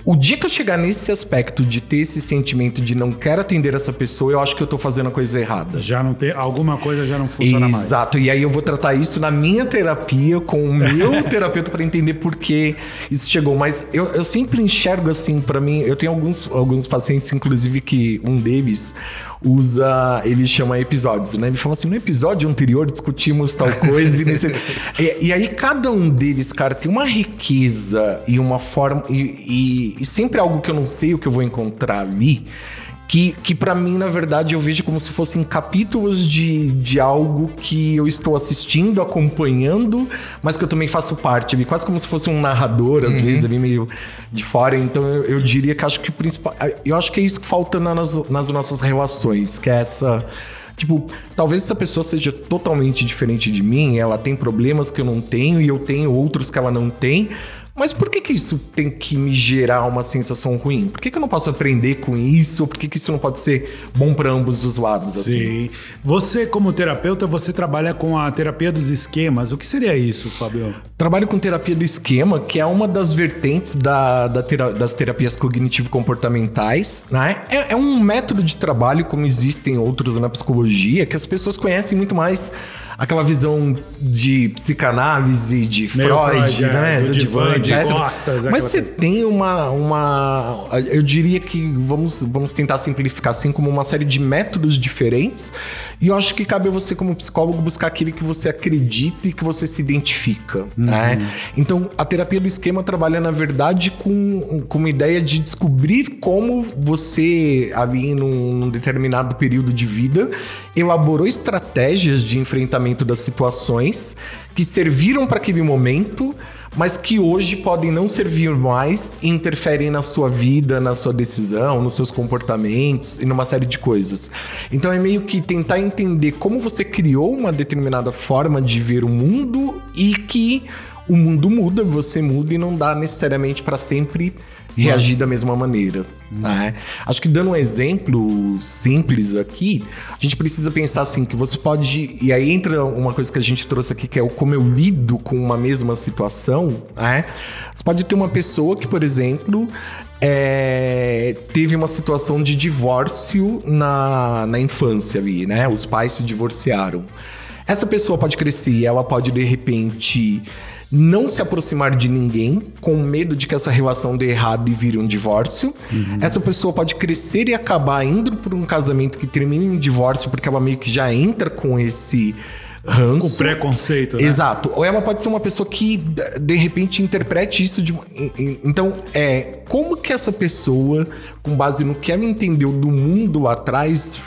Speaker 1: O dia que eu chegar nesse aspecto de ter esse sentimento de não quero atender essa pessoa, eu acho que eu tô fazendo a coisa errada.
Speaker 2: Já não tem. Alguma coisa já não funciona mais.
Speaker 1: Exato. E aí eu vou tratar isso na minha terapia, com o meu terapeuta, para entender por que isso chegou. Mas eu, eu sempre enxergo assim, para mim, eu tenho alguns, alguns pacientes, inclusive, que um deles usa, ele chama episódios, né? Ele fala assim: no episódio anterior discutimos tal coisa e, nesse... e, e aí cada um deles, cara, tem uma riqueza e uma forma. E, e, e sempre algo que eu não sei o que eu vou encontrar ali que, que para mim, na verdade, eu vejo como se fossem capítulos de, de algo que eu estou assistindo, acompanhando, mas que eu também faço parte, ali, quase como se fosse um narrador, às vezes, ali meio de fora. Então eu, eu diria que acho que o principal. Eu acho que é isso que falta nas, nas nossas relações, que é essa. Tipo, talvez essa pessoa seja totalmente diferente de mim, ela tem problemas que eu não tenho e eu tenho outros que ela não tem, mas por que, que isso tem que me gerar uma sensação ruim? Por que, que eu não posso aprender com isso? Por que, que isso não pode ser bom para ambos os lados? Assim?
Speaker 2: Sim. Você, como terapeuta, você trabalha com a terapia dos esquemas. O que seria isso, Fabio?
Speaker 1: Trabalho com terapia do esquema, que é uma das vertentes da, da tera- das terapias cognitivo-comportamentais. Né? É, é um método de trabalho, como existem outros na psicologia, que as pessoas conhecem muito mais aquela visão de psicanálise, de
Speaker 2: Meio
Speaker 1: Freud,
Speaker 2: Freud, é,
Speaker 1: né?
Speaker 2: do divã, de
Speaker 1: etc.
Speaker 2: costas,
Speaker 1: Mas você
Speaker 2: coisa.
Speaker 1: tem uma, uma. Eu diria que vamos, vamos tentar simplificar assim como uma série de métodos diferentes. E eu acho que cabe a você, como psicólogo, buscar aquele que você acredita e que você se identifica. Né? Então, a terapia do esquema trabalha, na verdade, com, com uma ideia de descobrir como você, ali num, num determinado período de vida, elaborou estratégias de enfrentamento das situações que serviram para aquele momento mas que hoje podem não servir mais e interferem na sua vida, na sua decisão, nos seus comportamentos e numa série de coisas. Então é meio que tentar entender como você criou uma determinada forma de ver o mundo e que o mundo muda, você muda e não dá necessariamente para sempre reagir da mesma maneira. né? Acho que dando um exemplo simples aqui, a gente precisa pensar assim que você pode e aí entra uma coisa que a gente trouxe aqui que é o como eu lido com uma mesma situação. né? Você pode ter uma pessoa que, por exemplo, é, teve uma situação de divórcio na, na infância ali, né? Os pais se divorciaram. Essa pessoa pode crescer e ela pode de repente não se aproximar de ninguém com medo de que essa relação dê errado e vire um divórcio. Essa pessoa pode crescer e acabar indo por um casamento que termine em divórcio porque ela meio que já entra com esse ranço.
Speaker 2: O preconceito, né?
Speaker 1: Exato. Ou ela pode ser uma pessoa que, de repente, interprete isso de. Então, é. Como que essa pessoa, com base no que ela entendeu do mundo lá atrás,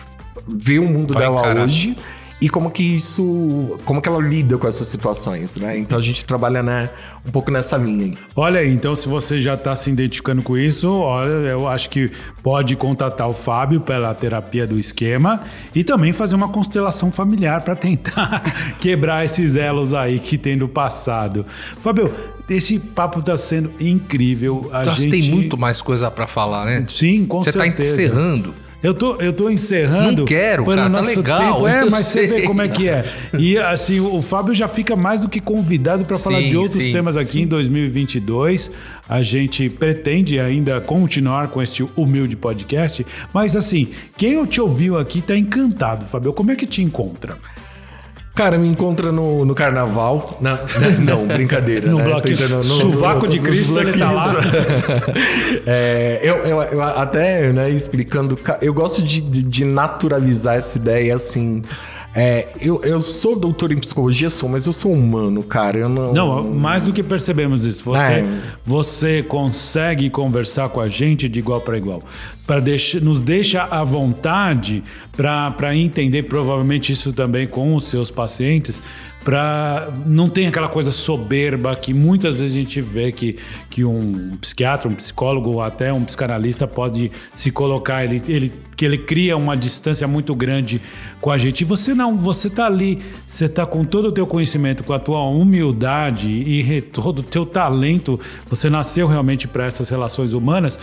Speaker 1: vê o mundo
Speaker 3: Vai
Speaker 1: dela
Speaker 3: encarar.
Speaker 1: hoje? E como que isso. Como que ela lida com essas situações, né? Então a gente trabalha né, um pouco nessa linha aí.
Speaker 2: Olha aí, então se você já está se identificando com isso, olha, eu acho que pode contatar o Fábio pela terapia do esquema e também fazer uma constelação familiar para tentar quebrar esses elos aí que tem do passado. Fábio, esse papo está sendo incrível. A
Speaker 3: Nossa,
Speaker 2: gente
Speaker 3: tem muito mais coisa pra falar, né?
Speaker 2: Sim, com
Speaker 3: Você tá
Speaker 2: certeza.
Speaker 3: encerrando.
Speaker 2: Eu tô, eu tô encerrando.
Speaker 3: Não quero, cara, tá legal,
Speaker 2: tempo. É, mas você
Speaker 3: sei.
Speaker 2: vê como é que é. E assim, o Fábio já fica mais do que convidado para falar
Speaker 3: Sim,
Speaker 2: de outros
Speaker 3: sim,
Speaker 2: temas aqui em 2022. A gente pretende ainda continuar com este humilde podcast. Mas assim, quem te ouviu aqui tá encantado, Fábio. Como é que te encontra?
Speaker 1: Cara, me encontra no, no carnaval. Não, não, brincadeira.
Speaker 2: No
Speaker 1: né?
Speaker 2: bloquinho. Sovaco de Cristo, ele tá lá.
Speaker 1: É, eu, eu, eu até, né, explicando, ca- eu gosto de, de, de naturalizar essa ideia assim. É, eu, eu sou doutor em psicologia, sou, mas eu sou humano, cara. Eu não.
Speaker 2: Não, mais do que percebemos isso. Você,
Speaker 1: É.
Speaker 2: você consegue conversar com a gente de igual para igual. Pra nos deixa à vontade para entender, provavelmente isso também com os seus pacientes, para não tem aquela coisa soberba que muitas vezes a gente vê que, que um psiquiatra, um psicólogo ou até um psicanalista pode se colocar, ele, ele, que ele cria uma distância muito grande com a gente. E você não, você tá ali, você tá com todo o teu conhecimento, com a tua humildade e todo o teu talento, você nasceu realmente para essas relações humanas.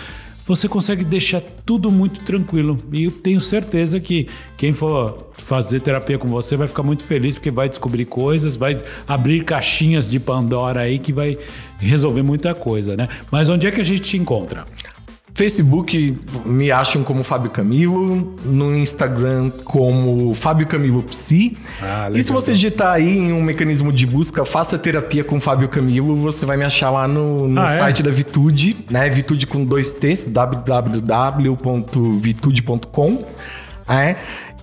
Speaker 2: Você consegue deixar tudo muito tranquilo. E eu tenho certeza que quem for fazer terapia com você vai ficar muito feliz porque vai descobrir coisas, vai abrir caixinhas de Pandora aí que vai resolver muita coisa, né? Mas onde é que a gente te encontra?
Speaker 1: Facebook me acham como Fábio Camilo, no Instagram como Fábio Camilo Psi.
Speaker 2: Ah,
Speaker 1: e se você digitar aí em um mecanismo de busca, faça terapia com Fábio Camilo, você vai me achar lá no, no
Speaker 2: Ah, é?
Speaker 1: site da Vitude, né? Vitude com dois T's, www.vitude.com. É.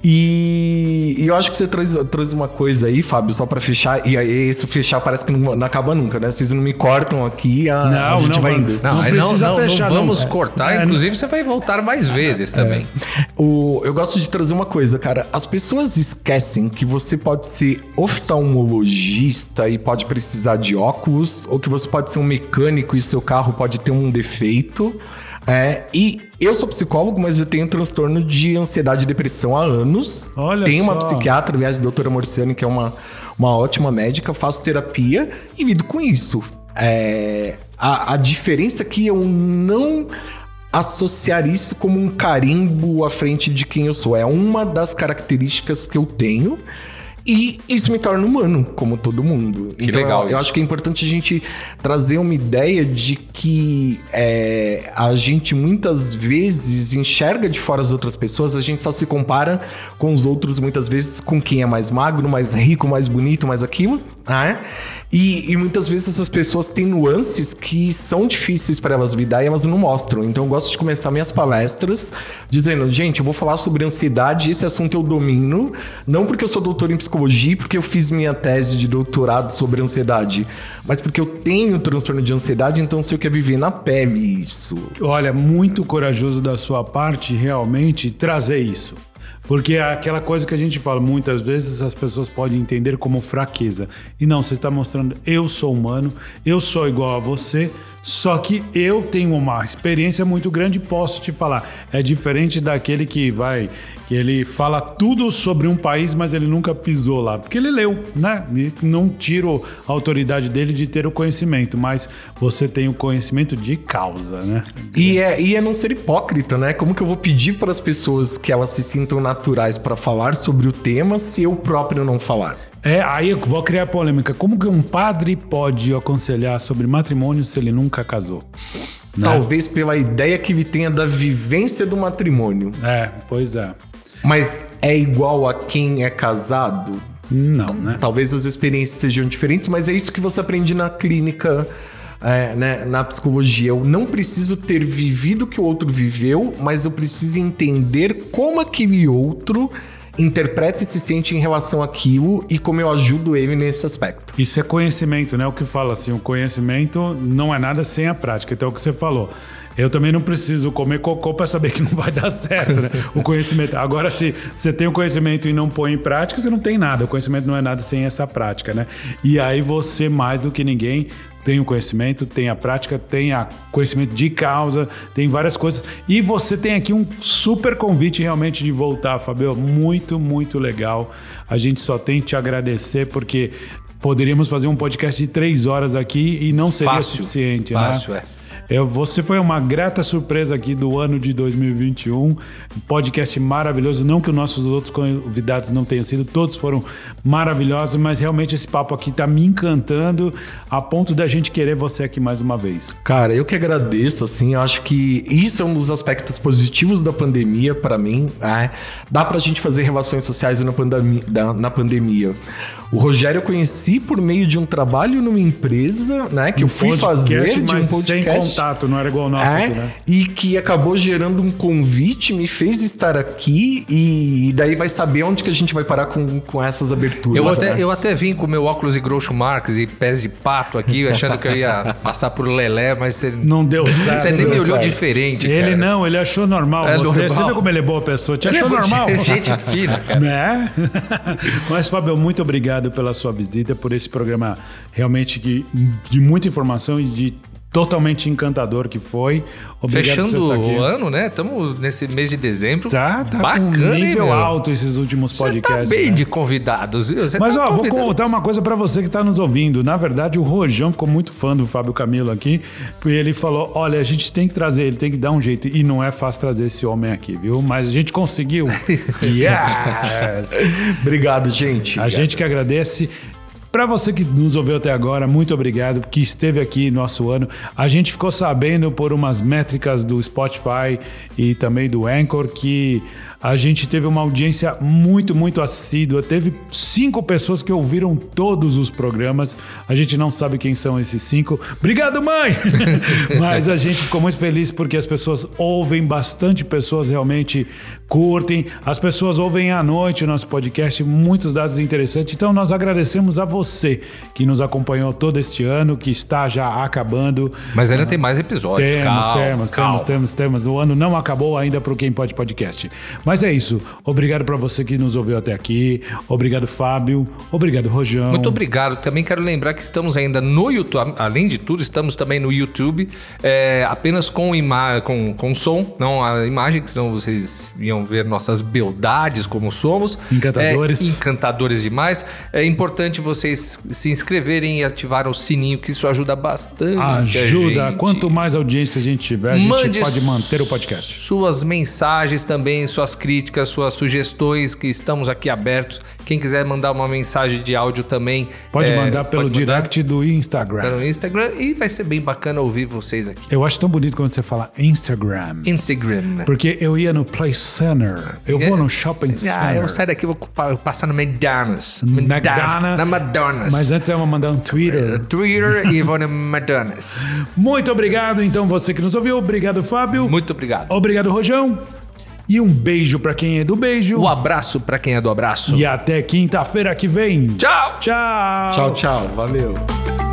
Speaker 1: E, e eu acho que você trouxe, trouxe uma coisa aí, Fábio, só pra fechar. E aí, esse fechar parece que não, não acaba nunca, né? Vocês não me cortam aqui, a, a gente vai indo.
Speaker 3: Não,
Speaker 2: Não
Speaker 3: não,
Speaker 2: precisa
Speaker 3: não, não
Speaker 2: fechar, não.
Speaker 3: vamos
Speaker 2: É.
Speaker 3: cortar.
Speaker 2: É,
Speaker 3: Inclusive, você vai voltar mais vezes também.
Speaker 1: O, eu gosto de trazer uma coisa, cara. As pessoas esquecem que você pode ser oftalmologista e pode precisar de óculos, ou que você pode ser um mecânico e seu carro pode ter um defeito. É, e eu sou psicólogo, mas eu tenho transtorno de ansiedade e depressão há anos.
Speaker 2: Olha
Speaker 1: Tenho uma
Speaker 2: só.
Speaker 1: psiquiatra, aliás, a doutora Morciani, que é uma, uma ótima médica, faço terapia e lido com isso. É, a, a diferença é que eu não associar isso como um carimbo à frente de quem eu sou. É uma das características que eu tenho. E isso me torna humano, como todo mundo.
Speaker 3: Que
Speaker 1: então,
Speaker 3: legal
Speaker 1: eu, eu acho que é importante a gente trazer uma ideia de que é, a gente muitas vezes enxerga de fora as outras pessoas, a gente só se compara com os outros, muitas vezes, com quem é mais magro, mais rico, mais bonito, mais aquilo, né? E, e muitas vezes essas pessoas têm nuances que são difíceis para elas lidar e elas não mostram. Então eu gosto de começar minhas palestras dizendo, gente, eu vou falar sobre ansiedade, esse assunto eu domino, não porque eu sou doutor em psicologia, porque eu fiz minha tese de doutorado sobre ansiedade, mas porque eu tenho transtorno de ansiedade, então se eu quero viver na pele isso.
Speaker 2: Olha, muito corajoso da sua parte realmente trazer isso. Porque é aquela coisa que a gente fala, muitas vezes as pessoas podem entender como fraqueza. E não, você está mostrando, eu sou humano, eu sou igual a você, só que eu tenho uma experiência muito grande e posso te falar. É diferente daquele que vai, que ele fala tudo sobre um país, mas ele nunca pisou lá. Porque ele leu, né? E não tiro a autoridade dele de ter o conhecimento, mas você tem o conhecimento de causa, né?
Speaker 1: E é, e é não ser hipócrita, né? Como que eu vou pedir para as pessoas que elas se sintam naturais para falar sobre o tema se eu próprio não falar?
Speaker 2: É, aí eu vou criar polêmica. Como que um padre pode aconselhar sobre matrimônio se ele nunca casou? Né?
Speaker 1: Talvez pela ideia que ele tenha da vivência do matrimônio.
Speaker 2: É, pois é.
Speaker 1: Mas é igual a quem é casado?
Speaker 2: Não, né?
Speaker 1: Talvez as experiências sejam diferentes, mas é isso que você aprende na clínica, é, né, na psicologia. Eu não preciso ter vivido o que o outro viveu, mas eu preciso entender como aquele outro interpreta e se sente em relação àquilo e como eu ajudo ele nesse aspecto.
Speaker 2: Isso é conhecimento, né? O que fala assim, o conhecimento não é nada sem a prática. Então é o que você falou. Eu também não preciso comer cocô para saber que não vai dar certo, né? O conhecimento. Agora, se você tem o conhecimento e não põe em prática, você não tem nada. O conhecimento não é nada sem essa prática, né? E aí você, mais do que ninguém, tem o conhecimento, tem a prática, tem a conhecimento de causa, tem várias coisas. E você tem aqui um super convite realmente de voltar, Fabio. Muito, muito legal. A gente só tem que te agradecer porque poderíamos fazer um podcast de três horas aqui e não seria
Speaker 3: Fácil,
Speaker 2: suficiente,
Speaker 3: fácil,
Speaker 2: né?
Speaker 3: é.
Speaker 2: Eu, você foi uma grata surpresa aqui do ano de 2021. Um podcast maravilhoso. Não que os nossos outros convidados não tenham sido, todos foram maravilhosos, mas realmente esse papo aqui tá me encantando a ponto da gente querer você aqui mais uma vez.
Speaker 1: Cara, eu que agradeço, assim, acho que isso é um dos aspectos positivos da pandemia para mim. né? Dá pra gente fazer relações sociais na pandemia, da- na pandemia. O Rogério eu conheci por meio de um trabalho numa empresa, né, que eu fui
Speaker 2: Podcast,
Speaker 1: fazer de um
Speaker 2: mas
Speaker 1: podcast.
Speaker 2: sem contato, não era igual o nosso
Speaker 1: É,
Speaker 2: aqui, né?
Speaker 1: E que acabou gerando um convite, me fez estar aqui e, daí vai saber onde que a gente vai parar com, com essas aberturas.
Speaker 3: Eu até,
Speaker 1: né?
Speaker 3: eu até vim com meu óculos e Groucho Marx e pés de pato aqui, achando que eu ia passar por Lelé, mas você
Speaker 2: Não deu certo.
Speaker 3: Você nem me olhou
Speaker 1: certo.
Speaker 3: diferente,
Speaker 2: Ele
Speaker 3: cara.
Speaker 2: não, ele achou normal.
Speaker 3: É
Speaker 2: você,
Speaker 3: normal.
Speaker 2: você como ele é boa pessoa? Te
Speaker 3: Ele é
Speaker 2: achou
Speaker 3: muito
Speaker 2: normal?
Speaker 3: gente fina, cara.
Speaker 2: Né? Mas, Fábio, muito obrigado pela sua visita, por esse programa realmente que, de muita informação e de totalmente encantador que foi. Obrigado
Speaker 3: Fechando
Speaker 2: aqui.
Speaker 3: o ano, né? Estamos nesse mês de dezembro.
Speaker 2: Tá, tá
Speaker 3: Bacana, hein,
Speaker 2: nível
Speaker 3: meu?
Speaker 2: alto esses últimos
Speaker 3: Você
Speaker 2: podcasts.
Speaker 3: tá bem
Speaker 2: né?
Speaker 3: de convidados, viu? Você
Speaker 2: Mas
Speaker 3: tá
Speaker 2: ó, vou
Speaker 3: convidado.
Speaker 2: contar uma coisa pra você que tá nos ouvindo. Na verdade, o Rojão ficou muito fã do Fábio Camilo aqui. E ele falou: olha, a gente tem que trazer, ele tem que dar um jeito. E não é fácil trazer esse homem aqui, viu? Mas a gente conseguiu. yes!
Speaker 1: Obrigado, gente.
Speaker 2: A gente que agradece. Para você que nos ouviu até agora, muito obrigado que esteve aqui nosso ano. A gente ficou sabendo por umas métricas do Spotify e também do Anchor que a gente teve uma audiência muito, muito assídua. Teve cinco pessoas que ouviram todos os programas. A gente não sabe quem são esses cinco. Obrigado, mãe! Mas a gente ficou muito feliz porque as pessoas ouvem, bastante pessoas realmente curtem. As pessoas ouvem à noite o nosso podcast, muitos dados interessantes. Então nós agradecemos a você que nos acompanhou todo este ano, que está já acabando.
Speaker 3: Mas ainda tem mais episódios.
Speaker 2: Temos,
Speaker 3: calma,
Speaker 2: temos,
Speaker 3: calma.
Speaker 2: temos, temos, temos. O ano não acabou ainda para o Quem Pode Podcast. Mas é isso. Obrigado para você que nos ouviu até aqui. Obrigado, Fábio. Obrigado, Rojão.
Speaker 3: Muito obrigado. Também quero lembrar que estamos ainda no YouTube. Além de tudo, estamos também no YouTube, é, apenas com, ima com, com som, não a imagem, que senão vocês iam ver nossas beldades como somos.
Speaker 2: Encantadores.
Speaker 3: É, encantadores demais. É importante vocês se inscreverem e ativar o sininho, que isso ajuda bastante. a
Speaker 2: Ajuda. Quanto mais audiência a gente tiver, a gente
Speaker 3: Mande
Speaker 2: pode manter o podcast.
Speaker 3: Suas mensagens também, suas críticas, suas sugestões, que estamos aqui abertos. Quem quiser mandar uma mensagem de áudio também.
Speaker 2: Pode
Speaker 3: é,
Speaker 2: mandar pelo
Speaker 3: pode mandar
Speaker 2: direct do Instagram.
Speaker 3: pelo Instagram e vai ser bem bacana ouvir vocês aqui.
Speaker 2: Eu acho tão bonito quando você fala Instagram.
Speaker 3: Instagram.
Speaker 2: Porque eu ia no Play Center. Eu vou no shopping center.
Speaker 3: Ah, eu saio daqui e vou pa- passar no McDonald's.
Speaker 2: McDonald's.
Speaker 3: Na Madonna's.
Speaker 2: Mas antes eu vou mandar um Twitter.
Speaker 3: Twitter e vou no Madonna's.
Speaker 2: Muito obrigado, então, você que nos ouviu. Obrigado, Fábio.
Speaker 3: Muito obrigado.
Speaker 2: Obrigado, Rojão. E um beijo pra quem é do beijo.
Speaker 3: O abraço pra quem é do abraço.
Speaker 2: E até quinta-feira que vem.
Speaker 3: Tchau!
Speaker 2: Tchau.
Speaker 1: Tchau, tchau. Valeu.